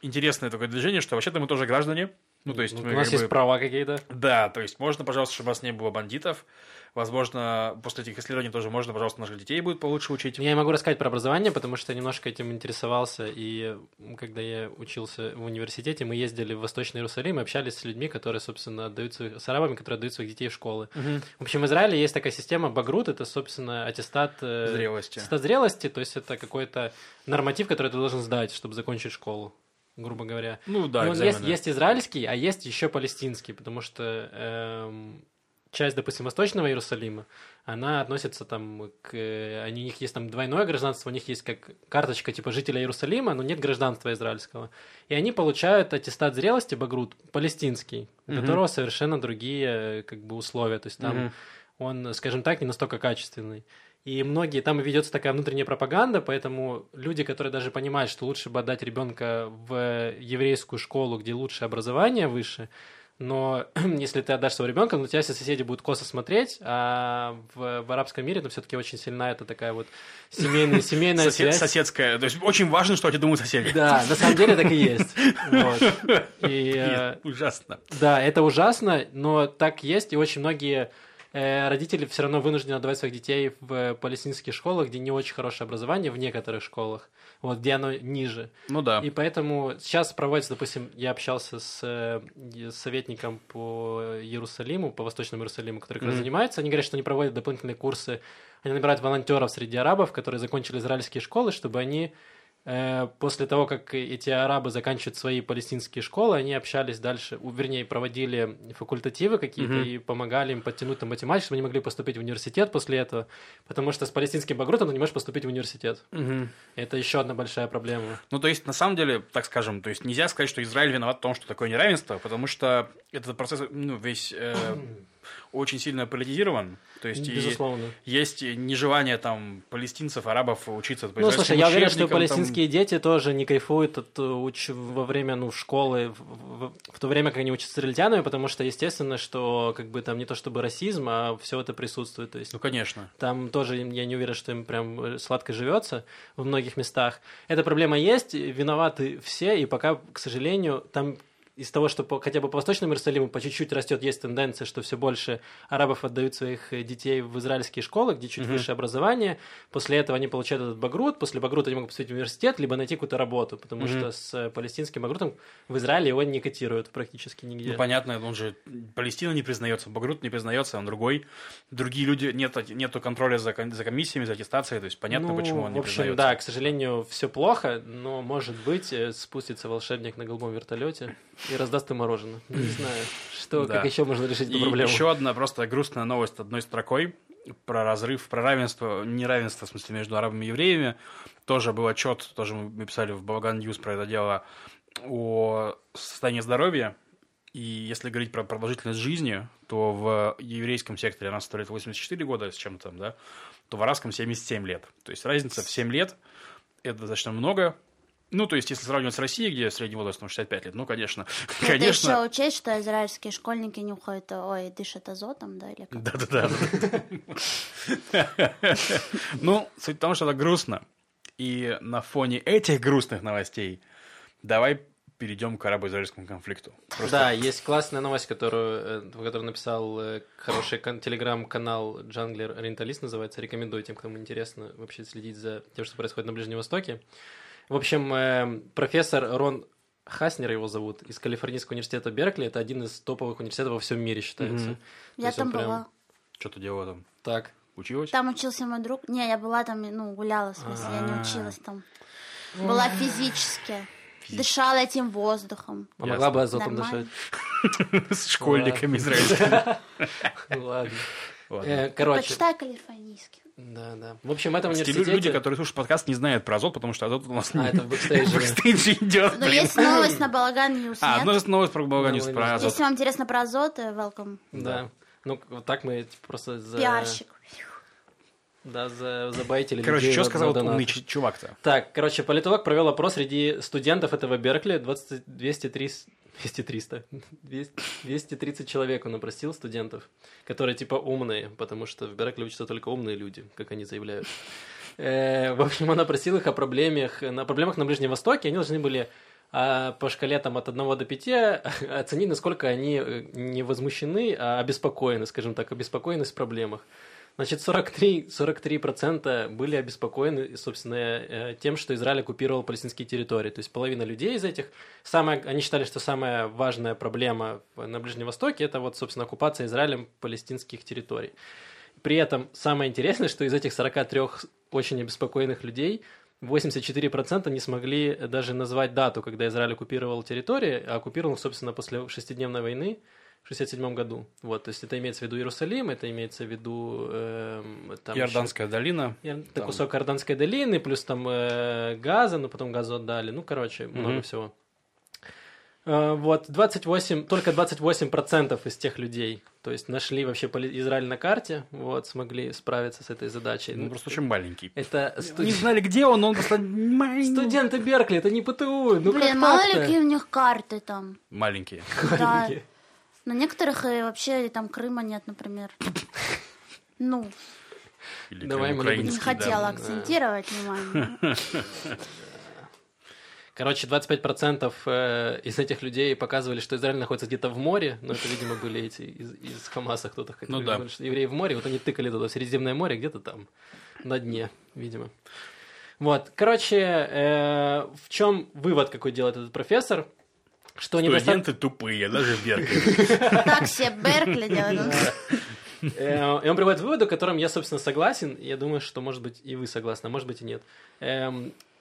интересное такое движение, что вообще-то мы тоже граждане. Ну, то есть, Ну, мы у нас как есть бы- права какие-то. Да, то есть можно, пожалуйста, чтобы у вас не было бандитов. Возможно, после этих исследований тоже можно, пожалуйста, наших детей будет получше учить. Я не могу рассказать про образование, потому что немножко этим интересовался. И когда я учился в университете, мы ездили в Восточный Иерусалим и общались с людьми, которые, собственно, отдают своих, с арабами, которые отдают своих детей в школы. В общем, в Израиле есть такая система Багрут, это, собственно, аттестат... э, Зрелости. Аттестат зрелости, то есть это какой-то норматив, который ты должен сдать, чтобы закончить школу, грубо говоря. Ну да, он есть, экзамены. есть израильский, а есть еще палестинский, потому что эм, часть, допустим, Восточного Иерусалима, она относится там к... э, Они, у них есть там двойное гражданство, у них есть как карточка типа жителя Иерусалима, но нет гражданства израильского. И они получают аттестат зрелости, багрут, палестинский, у Мгм. которого совершенно другие э, как бы условия. То есть там Мгм. он, скажем так, не настолько качественный. И многие, там ведется такая внутренняя пропаганда, поэтому люди, которые даже понимают, что лучше бы отдать ребенка в еврейскую школу, где лучше образование выше, но если ты отдашь своего ребенка, на тебя все соседи будут косо смотреть, а в, в арабском мире, ну, все-таки очень сильна эта такая вот семейная, семейная Сосед- связь. соседская. То есть очень важно, что о тебе думают соседи. Да, на самом деле так и есть. Вот. И, э, Нет, ужасно. да, это ужасно, но так есть, и очень многие э, родители все равно вынуждены отдавать своих детей в палестинские школы, где не очень хорошее образование, в некоторых школах, вот, где оно ниже. Ну да. И поэтому сейчас проводится, допустим, я общался с, э, советником по Иерусалиму, по Восточному Иерусалиму, который как раз Мгм. занимается, они говорят, что они проводят дополнительные курсы, они набирают волонтеров среди арабов, которые закончили израильские школы, чтобы они э, после того, как эти арабы заканчивают свои палестинские школы, они общались дальше, вернее, проводили факультативы какие-то Мгм. и помогали им подтянуть там математику, чтобы они могли поступить в университет после этого, потому что с палестинским багрутом ты не можешь поступить в университет. Мгм. Это еще одна большая проблема. Ну, то есть, на самом деле, так скажем, то есть нельзя сказать, что Израиль виноват в том, что такое неравенство, потому что этот процесс, ну, весь э, очень сильно политизирован. То есть, Безусловно. есть нежелание там палестинцев, арабов учиться Ну, слушай, я уверен, что учебникам, там. палестинские дети тоже не кайфуют от, э, уч... во время ну, школы, в, в- в то время, как они учатся израильтянами, потому что, естественно, что как бы там не то чтобы расизм, а все это присутствует. То есть Ну, конечно. там тоже я не уверен, что им прям сладко живется в многих местах. Эта проблема есть, виноваты все, и пока, к сожалению, там из того, что по- хотя бы по Восточному Иерусалиму по чуть-чуть растет, есть тенденция, что все больше арабов отдают своих э, детей в израильские школы, где чуть Мгм. выше образование. После этого они получают этот багрут, после багрута они могут поступить в университет, либо найти какую-то работу, потому Мгм. что с э, палестинским багрутом в Израиле его не котируют практически нигде. Ну, понятно, он же Палестина не признается, Багрут не признается, он другой. Другие люди, нет, нету контроля за, за комиссиями, за аттестацией, то есть понятно, Ну, почему он не В общем, признается. да, к сожалению, все плохо, но может быть э, спустится волшебник на голубом вертолете и раздаст им мороженое. Не знаю, что, Да. как еще можно решить И эту проблему. еще одна просто грустная новость одной строкой. про разрыв, про равенство, неравенство, в смысле, между арабами и евреями. Тоже был отчет, тоже мы писали в Balagan News про это дело, о состоянии здоровья. И если говорить про продолжительность жизни, то в еврейском секторе она составляет 84 года с чем-то, да, то в арабском 77 лет. То есть разница в 7 лет – это достаточно много. Ну, то есть, если сравнивать с Россией, где средний возраст там, 65 лет, ну, конечно, Это конечно. еще учесть, что израильские школьники нюхают, ой, дышат азотом, да, или как? Да-да-да. Ну, суть в том, что это грустно. И на фоне этих грустных новостей давай перейдем к арабо-израильскому конфликту. Просто Да, есть классная новость, которую, э, которую написал э, хороший телеграм-канал Джанглер Ориенталист называется. Рекомендую тем, кому интересно вообще следить за тем, что происходит на Ближнем Востоке. В общем, э, профессор Рон Хаснер его зовут, из Калифорнийского университета Беркли. Это один из топовых университетов во всем мире считается. То Я там прям была. Что ты делала там? Так. Училась? Там учился мой друг. Не, я была там, ну, гуляла, в смысле, я не А. училась там. Была физически. Дышала этим воздухом. А могла бы азотом Нормально. дышать? С школьниками израильскими. Ладно. Ладно. Э, Короче, Почитай калифорнийский. Да, да. В общем, лю- университете... люди, которые слушают подкаст, не знают про азот, потому что азот у нас А, это в бэкстейдже. в бэкстейдже идет. Но блин. есть новость на Балаган Ньюс, А, нет? множество новость про Балаганис, Ну, про азот. Если вам интересно про азот, э, welcome. Да. Ну, вот так мы типа, просто за... Пиарщик. Да, за, забайтили Короче, людей что сказал на этот умный чувак-то? Так, короче, политолог провел опрос среди студентов этого Беркли. 20, 230, 200, 300, 200, 230 человек он опросил студентов, которые типа умные, потому что в Беркли учатся только умные люди, как они заявляют. Э, В общем, он опросил их о проблемах, на проблемах на Ближнем Востоке. Они должны были а, по шкале там от 1 до 5 оценить, насколько они э, не возмущены, а обеспокоены, скажем так, обеспокоены в проблемах. Значит, 43, 43% были обеспокоены, собственно, э, тем, что Израиль оккупировал палестинские территории. То есть половина людей из этих, самое, они считали, что самая важная проблема на Ближнем Востоке – это вот, собственно, оккупация Израилем палестинских территорий. При этом самое интересное, что из этих 43 очень обеспокоенных людей 84% не смогли даже назвать дату, когда Израиль оккупировал территории, а оккупировал, собственно, после шестидневной войны 67 году. Вот, то есть это имеется в виду Иерусалим, это имеется в виду эм, там Иорданская долина. еще- Иор- там. кусок Иорданской долины, плюс там э, газа, но потом газу отдали. Ну, короче, много Мгм. всего. Э, Вот, 28, только 28% из тех людей, то есть нашли вообще поли- Израиль на карте, вот, смогли справиться с этой задачей. Ну, просто очень маленький. Это студ- Не знали, где он, но он просто маленький. студенты Беркли, это не ПТУ, ну Блин, мало так-то? ли какие у них карты там. Маленькие. Да. На некоторых и вообще там Крыма нет, например. Ну, Или Давай не хотела акцентировать внимание. Короче, 25% э, из этих людей показывали, что Израиль находится где-то в море, но это, видимо, были эти из, из Хамаса кто-то хотел. Ну да. что евреи в море, вот они тыкали туда, в Средиземное море, где-то там, на дне, видимо. Вот, короче, э, в чем вывод какой делает этот профессор? Что. Студенты тупые, даже в Беркли. Так все Беркли делают. Э, И он приводит к выводу, которым я, собственно, согласен. Я думаю, что, может быть, и вы согласны, а может быть, и нет.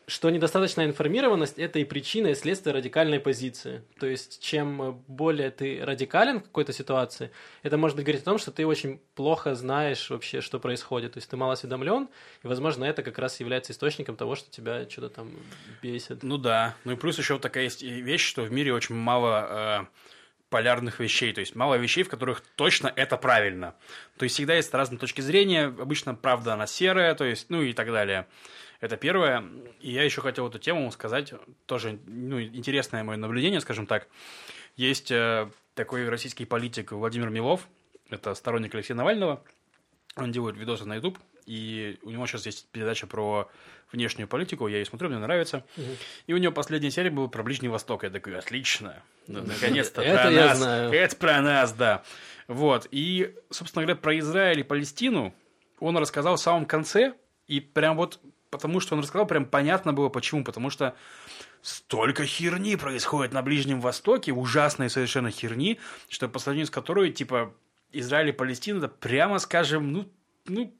Что недостаточная информированность – это и причина, и следствие радикальной позиции. То есть, чем более ты радикален в какой-то ситуации, это может говорить о том, что ты очень плохо знаешь вообще, что происходит. То есть, ты мало осведомлен, и, возможно, это как раз является источником того, что тебя что-то там бесит. Ну да. Ну и плюс еще вот такая есть вещь, что в мире очень мало э, полярных вещей. То есть мало вещей, в которых точно это правильно. То есть всегда есть разные точки зрения. Обычно правда она серая, то есть, ну и так далее. Это первое. И я еще хотел эту тему сказать, тоже ну, интересное мое наблюдение, скажем так. Есть э, такой российский политик Владимир Милов, это сторонник Алексея Навального. Он делает видосы на YouTube, и у него сейчас есть передача про внешнюю политику, я ее смотрю, мне нравится. И у него последняя серия была про Ближний Восток. Я такой, отлично, ну, наконец-то Это про я нас. знаю. Это про нас, да. Вот, и, собственно говоря, про Израиль и Палестину он рассказал в самом конце, и прям вот потому что он рассказал, прям понятно было почему, потому что столько херни происходит на Ближнем Востоке, ужасной совершенно херни, что по сравнению с которой, типа, Израиль и Палестина, это прямо скажем, ну, ну,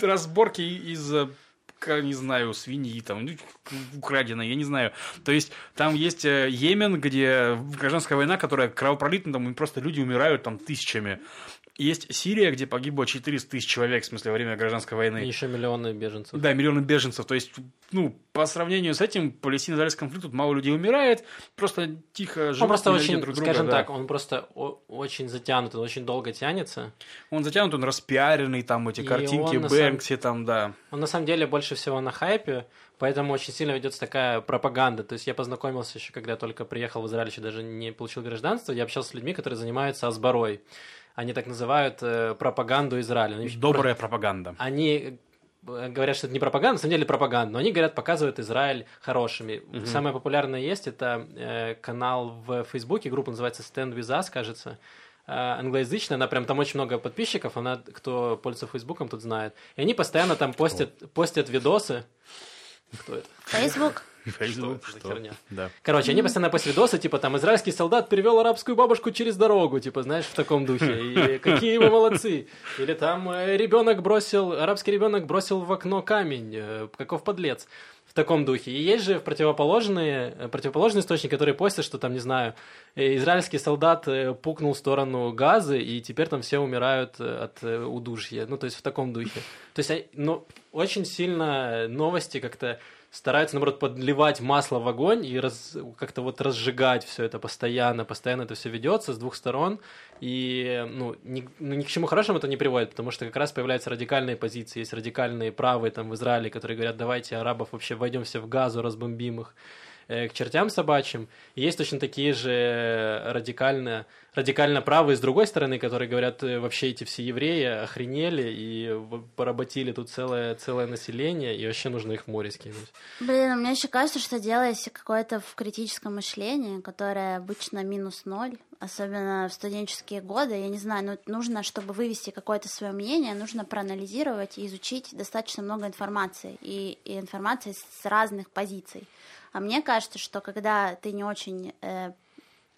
разборки из э, не знаю, свиньи, там, ну, украденные, я не знаю. То есть, там есть э, Йемен, где гражданская война, которая кровопролитна, там просто люди умирают там тысячами. Есть Сирия, где погибло 400 тысяч человек, в смысле, во время гражданской войны. И еще миллионы беженцев. Да, миллионы беженцев. То есть, ну, по сравнению с этим, палестино-израильский конфликт, тут мало людей умирает, просто тихо живут, Он просто очень, друг друга, скажем да. так, он просто очень затянут, он очень долго тянется. Он затянут, он распиаренный, там эти И картинки Бэнкси, там, да. Он на самом деле больше всего на хайпе, поэтому очень сильно ведется такая пропаганда. То есть я познакомился еще, когда только приехал в Израиль, еще даже не получил гражданство, я общался с людьми, которые занимаются Асборой. Они так называют э, пропаганду Израиля. Они Добрая пропаганда. они э, говорят, что это не пропаганда, на самом деле пропаганда, но они говорят, показывают Израиль хорошими. Самое популярное есть, это э, канал в Фейсбуке, группа называется Stand With Us, кажется, э, англоязычная, она прям там очень много подписчиков, она, кто пользуется Фейсбуком, тут знает. И они постоянно там постят, постят видосы. Кто это? Facebook. Facebook, Что что? херня? Да. Короче, они постоянно постят видосы, типа там израильский солдат перевел арабскую бабушку через дорогу, типа, знаешь, в таком духе. И какие мы молодцы. Или там э, ребенок бросил, арабский ребенок бросил в окно камень, э, каков подлец. В таком духе. И есть же противоположные, э, противоположный источник, который постят, что там, не знаю, израильский солдат пукнул в сторону газы, и теперь там все умирают от удушья. Ну, то есть в таком духе. То есть, ну, очень сильно новости как-то стараются, наоборот, подливать масло в огонь и раз- как-то вот разжигать все это постоянно, постоянно это все ведется с двух сторон, и ну ни, ну, ни к чему хорошему это не приводит, потому что как раз появляются радикальные позиции, есть радикальные правые там в Израиле, которые говорят, давайте арабов вообще войдем все в газу, разбомбим их к чертям собачьим. И есть точно такие же радикально, радикально правые с другой стороны, которые говорят, э, вообще эти все евреи охренели и поработили тут целое, целое население, и вообще нужно их в море скинуть. Блин, мне еще кажется, что делается какое-то в критическом мышлении, которое обычно минус ноль, особенно в студенческие годы. Я не знаю, но нужно, чтобы вывести какое-то свое мнение, нужно проанализировать и изучить достаточно много информации, и, и информации с разных позиций. А мне кажется, что когда ты не очень э,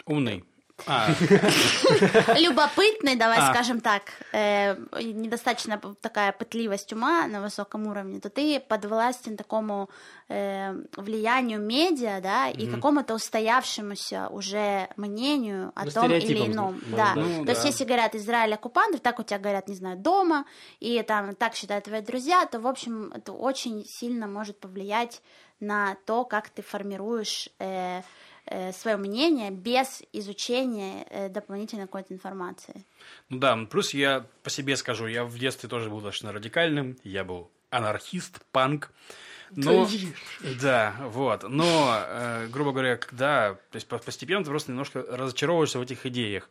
Умный. А, любопытный, давай А. скажем так, э, недостаточно такая пытливость ума на высоком уровне, то ты подвластен такому э, влиянию медиа, да, и какому-то устоявшемуся уже мнению о Ну, том или ином. Да. да. Ну, то есть, если говорят Израиль оккупант, так у тебя говорят, не знаю, дома, и там так считают твои друзья, то, в общем, это очень сильно может повлиять на то, как ты формируешь э, свое мнение без изучения э, дополнительной какой-то информации. ну да, плюс я по себе скажу, я в детстве тоже был достаточно радикальным, я был анархист, панк. Но, да, вот. Но, э, грубо говоря, когда, то есть по- постепенно ты просто немножко разочаровываешься в этих идеях.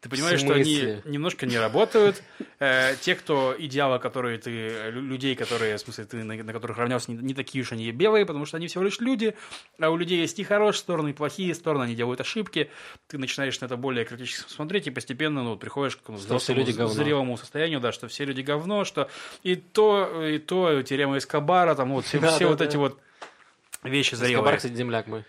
Ты понимаешь, что они немножко не работают. Э, те, кто идеалы, которые ты, лю- людей, которые, в смысле, ты на, на которых равнялся, не, не такие уж они и белые, потому что они всего лишь люди, а у людей есть и хорошие стороны, и плохие стороны, они делают ошибки. Ты начинаешь на это более критически смотреть, и постепенно, ну, приходишь к взрослому, зрелому состоянию, да, что все люди говно, что и то, и то, теорема Эскобара, там вот все, Да, все да, вот да. эти вот вещи Эскобар, зрелые. кстати, земляк мой.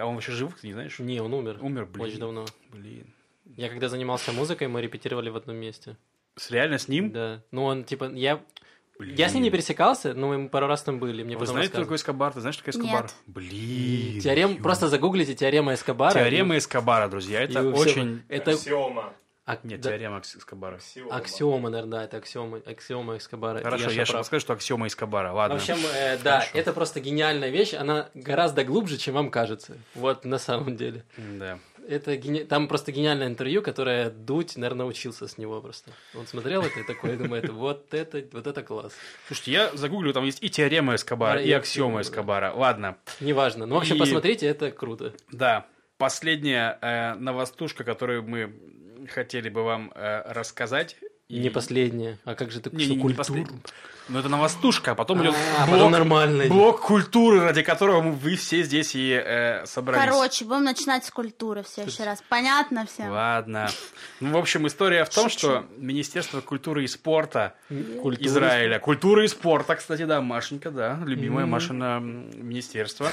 А он вообще жив, ты не знаешь? Не, он умер. Умер, блин. Очень давно. Блин. Я когда занимался музыкой, мы репетировали в одном месте. С, реально с ним? Да. Ну, он, типа, я... Блин. Я с ним не пересекался, но мы пару раз там были. Мне Вы знаете, кто такой Эскобар? Ты знаешь, что такое Эскобар? Нет. Блин. Теорем... ё- Просто загуглите теорема Эскобара. Теорема Эскобара, друзья. и Это все- очень... Это... Аксиома. А, Нет, да, теорема Экс- Эскобара. Аксиома. Аксиома, наверное, да, это аксиома, аксиома Эскобара. Хорошо, я сейчас прав. скажу, что аксиома Эскобара. В Ладно. общем, э, да, Хорошо. это просто гениальная вещь, она гораздо глубже, чем вам кажется. Вот на самом деле. Да. Это гени- Там просто гениальное интервью, которое Дудь, наверное, учился с него просто. Он смотрел это и такой думает, вот это, вот это класс. Слушайте, я загуглю, там есть и теорема Эскобара, и аксиома. Эскобара. Ладно. Неважно. Ну, вообще, И- посмотрите, это круто. Да, последняя э, новостушка, которую мы хотели бы вам э, рассказать. И- Не последнее. А как же ты Не, не, не культуру? Но это новостушка, а потом идет А, потом нормально. блок культуры, ради которого мы- вы все здесь и э, собрались. Короче, будем начинать с культуры в следующий раз. Понятно всем? Ладно. Ну, в общем, история в том, что Министерство культуры и спорта Культура. Израиля. Культуры и спорта, кстати, да, Машенька, да, любимое Машина м, министерство.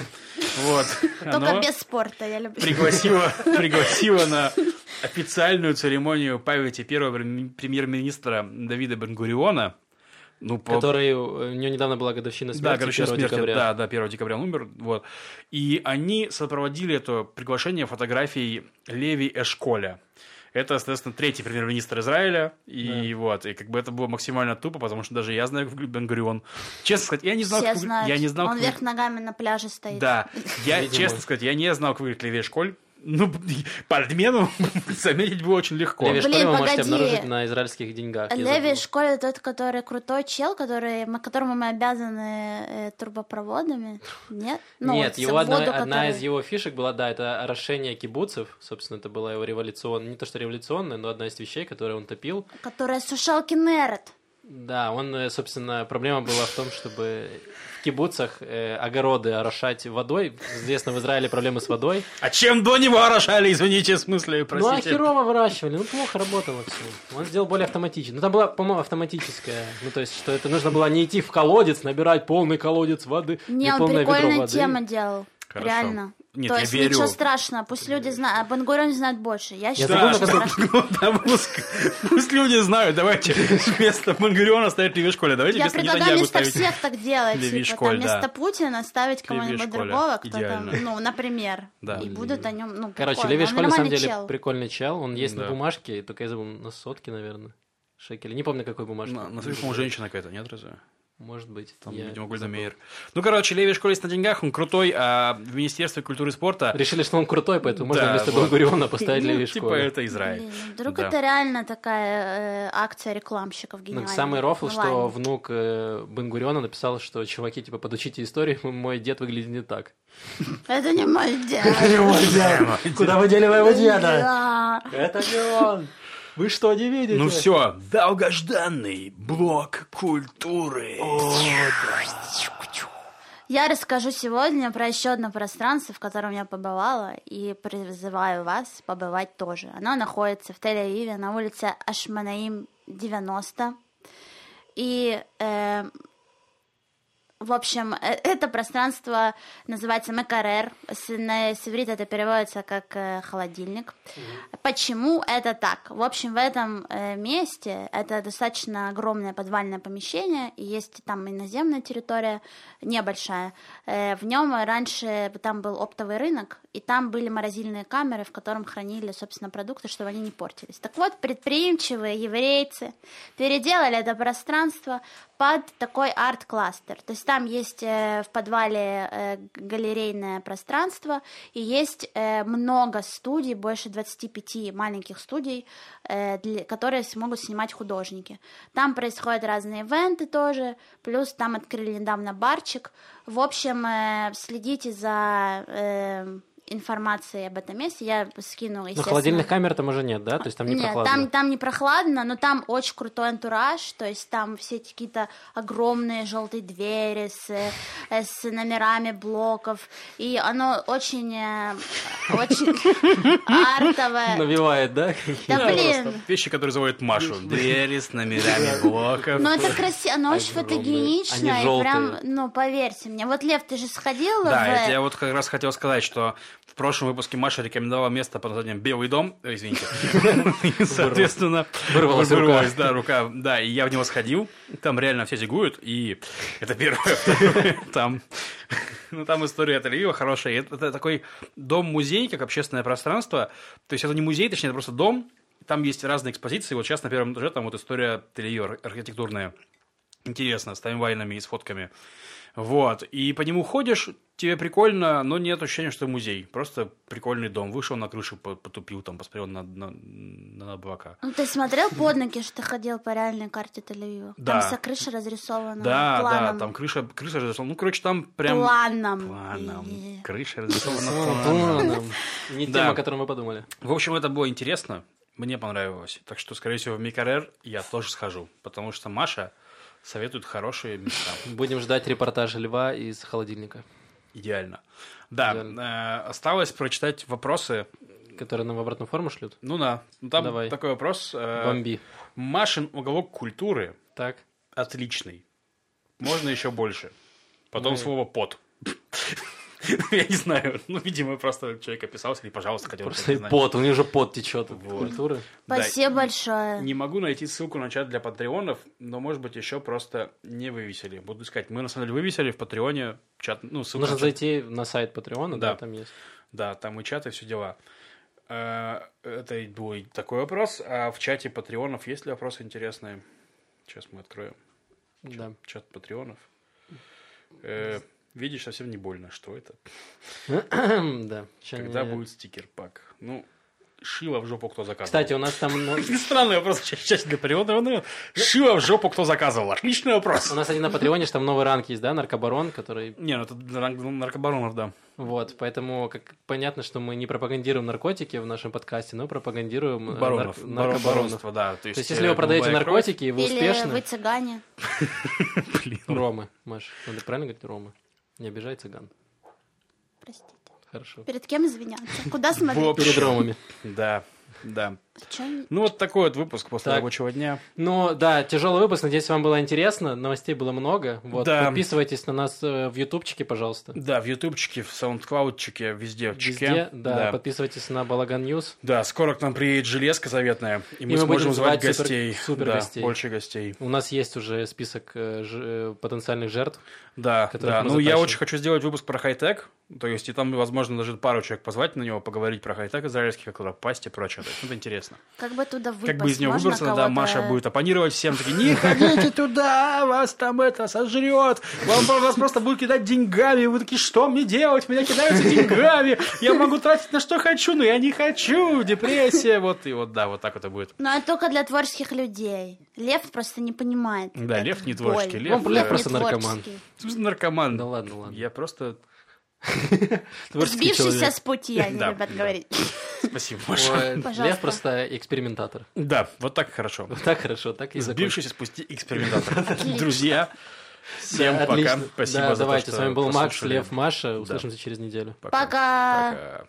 Вот. Только без спорта, я люблю. пригласило, пригласило на официальную церемонию памяти первого прем- премьер-министра Давида Бенгуриона. Ну, по- Который, э, у него недавно была годовщина смерти, да, короче, 1 смерти, декабря. да, да, 1 декабря он умер, вот. И они сопроводили это приглашение фотографией Леви Эшколя. Это, соответственно, третий премьер-министр Израиля. И Да. вот, и как бы это было максимально тупо, потому что даже я знаю, как выглядит Бен-Гурион. Честно сказать, я не знал, Все как знают. я не знал, Он как вверх ногами на пляже стоит. Да, я, честно сказать, я не знал, как выглядит Леви Школь. Ну, по отмену заметить было очень легко. Леви Блин, Школь вы можете погоди. обнаружить на израильских деньгах. Леви. Школе тот, который крутой чел, который, которому мы обязаны э, турбопроводами. Нет? Ну, Нет, вот его одна, воду, одна который- из его фишек была, да, это орошение кибуцев. Собственно, это была его революционная, не то что революционная, но одна из вещей, которую он топил. Которая сушалки Нерет. Да, он, э, собственно, проблема была в том, чтобы в кибуцах э, огороды орошать водой. Известно, в Израиле проблемы с водой. А чем до него орошали, извините, в смысле, Ну, а простите? херово выращивали, ну, плохо работало все. Он сделал более автоматично. Ну, там была, по-моему, автоматическая. Ну, то есть, что это нужно было не идти в колодец, набирать полный колодец воды, Не, он полное ведро прикольную воды. тему делал. Хорошо. Реально. Нет, То я есть верю. ничего страшного, пусть люди знают, а Бангурен знает больше. Я считаю, что страшно. Пусть, пусть люди знают, давайте вместо Бен-Гуриона ставить Леви Школе, давайте Я предлагаю вместо ставить. всех так делать. Типа, Школь, там, вместо да. Путина ставить кого-нибудь Школя, другого, кто там, ну, например. Да. И будут о нем, ну, Короче. Леви Он Школь, на самом деле, чел. прикольный чел. Он есть Да. на бумажке, только я забыл, на сотке, наверное. Шекели. Не помню, какой бумажке. На, на по-моему, женщина какая-то, нет, разве? Может быть. Там, я видимо. Гольдемейр. Ну, короче, Леви Школе есть на деньгах, он крутой, а в Министерстве культуры и спорта... Решили, что он крутой, поэтому можно Да, вместо вот. Бен-Гуриона поставить ну, Леви типа, Школе. это Израиль. Блин, ну, вдруг Да. это реально такая э, акция рекламщиков Ну, гениальная. самый рофл, Ну, что внук э, Бен-Гуриона написал, что чуваки, типа, подучите историю, мой дед выглядит не так. Это не мой дед. Куда вы дели моего Да. Это не он! Вы что, не видите? Ну все, долгожданный блок культуры. Я расскажу сегодня про еще одно пространство, в котором я побывала, и призываю вас побывать тоже. Оно находится в Тель-Авиве на улице Ашманаим 90. И, э, в общем, э, это пространство называется Мекарер. На, с иврита это переводится как э, холодильник. Почему это так? В общем, в этом э, месте это достаточно огромное подвальное помещение, и есть там и наземная территория, небольшая. В нем раньше там был оптовый рынок, и там были морозильные камеры, в котором хранили, собственно, продукты, чтобы они не портились. Так вот, предприимчивые еврейцы переделали это пространство под такой арт-кластер. То есть там есть э, в подвале э, галерейное пространство, и есть э, много студий, больше 25 маленьких студий, которые смогут снимать художники. Там происходят разные ивенты тоже, плюс там открыли недавно барчик. В общем, э, следите за э, информацией об этом месте. Я скину, Ну, естественно. холодильных камер там уже нет, да? То есть там не Нет, прохладно. там, там не прохладно, но там очень крутой антураж, то есть там все эти какие-то огромные желтые двери с, э, с номерами блоков, и оно очень, э, очень артовое. Навевает, да? Да блин, Вещи, которые заводят Машу. Двери с номерами блоков. ну это красиво, оно очень фотогенично, прям, ну поверьте мне. Вот, Лев, ты же сходил Да, в... это я вот как раз хотел сказать, что в прошлом выпуске Маша рекомендовала место под названием «Белый дом». Ой, Извините. Соответственно, Вырвалась вырвалась, да, рука. Да, и я в него сходил. Там реально все зигуют. И это первое. Там, ну, там история от Ильева хорошая. Это, это такой дом-музей, как общественное пространство. То есть это не музей, точнее, это просто дом. Там есть разные экспозиции. Вот сейчас на первом этаже там вот история ателье архитектурная. Интересно, с таймлайнами и с фотками. Вот. И по нему ходишь, тебе прикольно, но нет ощущения, что музей. Просто прикольный дом. Вышел на крышу, по- потупил, там, посмотрел на, на, на облака. Ну, ты смотрел под ноги, что ты ходил по реальной карте Тель-Авива? Да. Там вся крыша разрисована Да, планом. да, там крыша, крыша разрисована. Ну, короче, там прям... Планом. Планом. И- Крыша разрисована планом. Не тема, о которой мы подумали. В общем, это было интересно. Мне понравилось. Так что, скорее всего, в Микарер я тоже схожу. Потому что Маша советует хорошие места. Будем ждать репортажа Льва из холодильника, Идеально. Да, Идеально. э, осталось прочитать вопросы. который нам в обратную форму шлют. Ну да, ну там Давай. такой вопрос. э, Бомби. Машин уголок культуры Так. отличный. Можно еще больше. Потом и- слово «пот». Я не знаю. Ну, видимо, просто человек описался, или, пожалуйста, хотел Просто пот, у него же пот течет от культуры. Спасибо большое. Не могу найти ссылку на чат для патреонов, но, может быть, еще просто не вывесили. Буду искать. Мы, на самом деле, вывесили в Патреоне чат. Ну, ссылку Нужно зайти на сайт Патреона, да, там есть. Да, там и чат, и все дела. А, Это был такой вопрос. А в чате патреонов есть ли вопросы интересные? Сейчас мы откроем Да. чат патреонов. Э, видишь, совсем не больно. Что это? да. Когда не- будет стикер-пак? Ну, шило в жопу кто заказывал. Кстати, у нас там... ну, Странный вопрос чате для патреонов. Шило в жопу кто заказывал? Отличный вопрос. У нас один на Патреоне, что там новый ранг есть, да, наркобарон, который... Не, ну это ранг наркобаронов, да. Вот, поэтому как понятно, что мы не пропагандируем наркотики в нашем подкасте, но пропагандируем э, Баронов. нар- Бар- наркобаронов. Да. То есть, То есть, если э, вы продаете голубая кровь, наркотики, и вы Или успешны... вы цыгане. блин. Ромы, Маш, надо правильно говорить Ромы? Не обижай цыган. Простите. Хорошо. Перед кем извиняться? Куда смотреть? Перед Ромами. Да, да. Ну, вот такой вот выпуск после Так. рабочего дня. Ну, да, тяжелый выпуск. Надеюсь, вам было интересно. Новостей было много. Вот, Да. подписывайтесь на нас э, в ютубчике, пожалуйста. Да, в ютубчике, в саундклаудчике, везде. чеке. Везде, да, да. Подписывайтесь на Балаган News. Да, скоро к нам приедет железка заветная, и мы, мы сможем звать звать супер- гостей. супер да, гостей. больше гостей. У нас есть уже список э, ж- э, потенциальных жертв. Да, да. Ну, я очень хочу сделать выпуск про хай-тек. То есть, и там, возможно, даже пару человек позвать на него, поговорить про хай-тек израильский, как туда попасть и прочее. То есть, это интересно. Как бы туда выпасть? Как бы из него Можно выбраться, да, Маша будет оппонировать всем, такие, не ходите туда, вас там это сожрет, вам, вас просто будут кидать деньгами, вы такие, что мне делать, меня кидаются деньгами, я могу тратить на что хочу, но я не хочу, депрессия, вот, и вот, да, вот так и будет. Но это только для творческих людей. Лев просто не понимает. Да, Лев не творческий, Лев, Лев просто наркоман. наркоман. Да ладно, ладно. Я просто... Сбившийся с пути, они Да, любят говорить. Спасибо, Маша. Лев просто экспериментатор. Да, вот так хорошо. Вот так хорошо, так и. Сбившийся спусти экспериментатор. Друзья, всем пока. Спасибо за то, давайте, что с вами был Макс. Лев, Маша. Услышимся через неделю. Пока. Пока.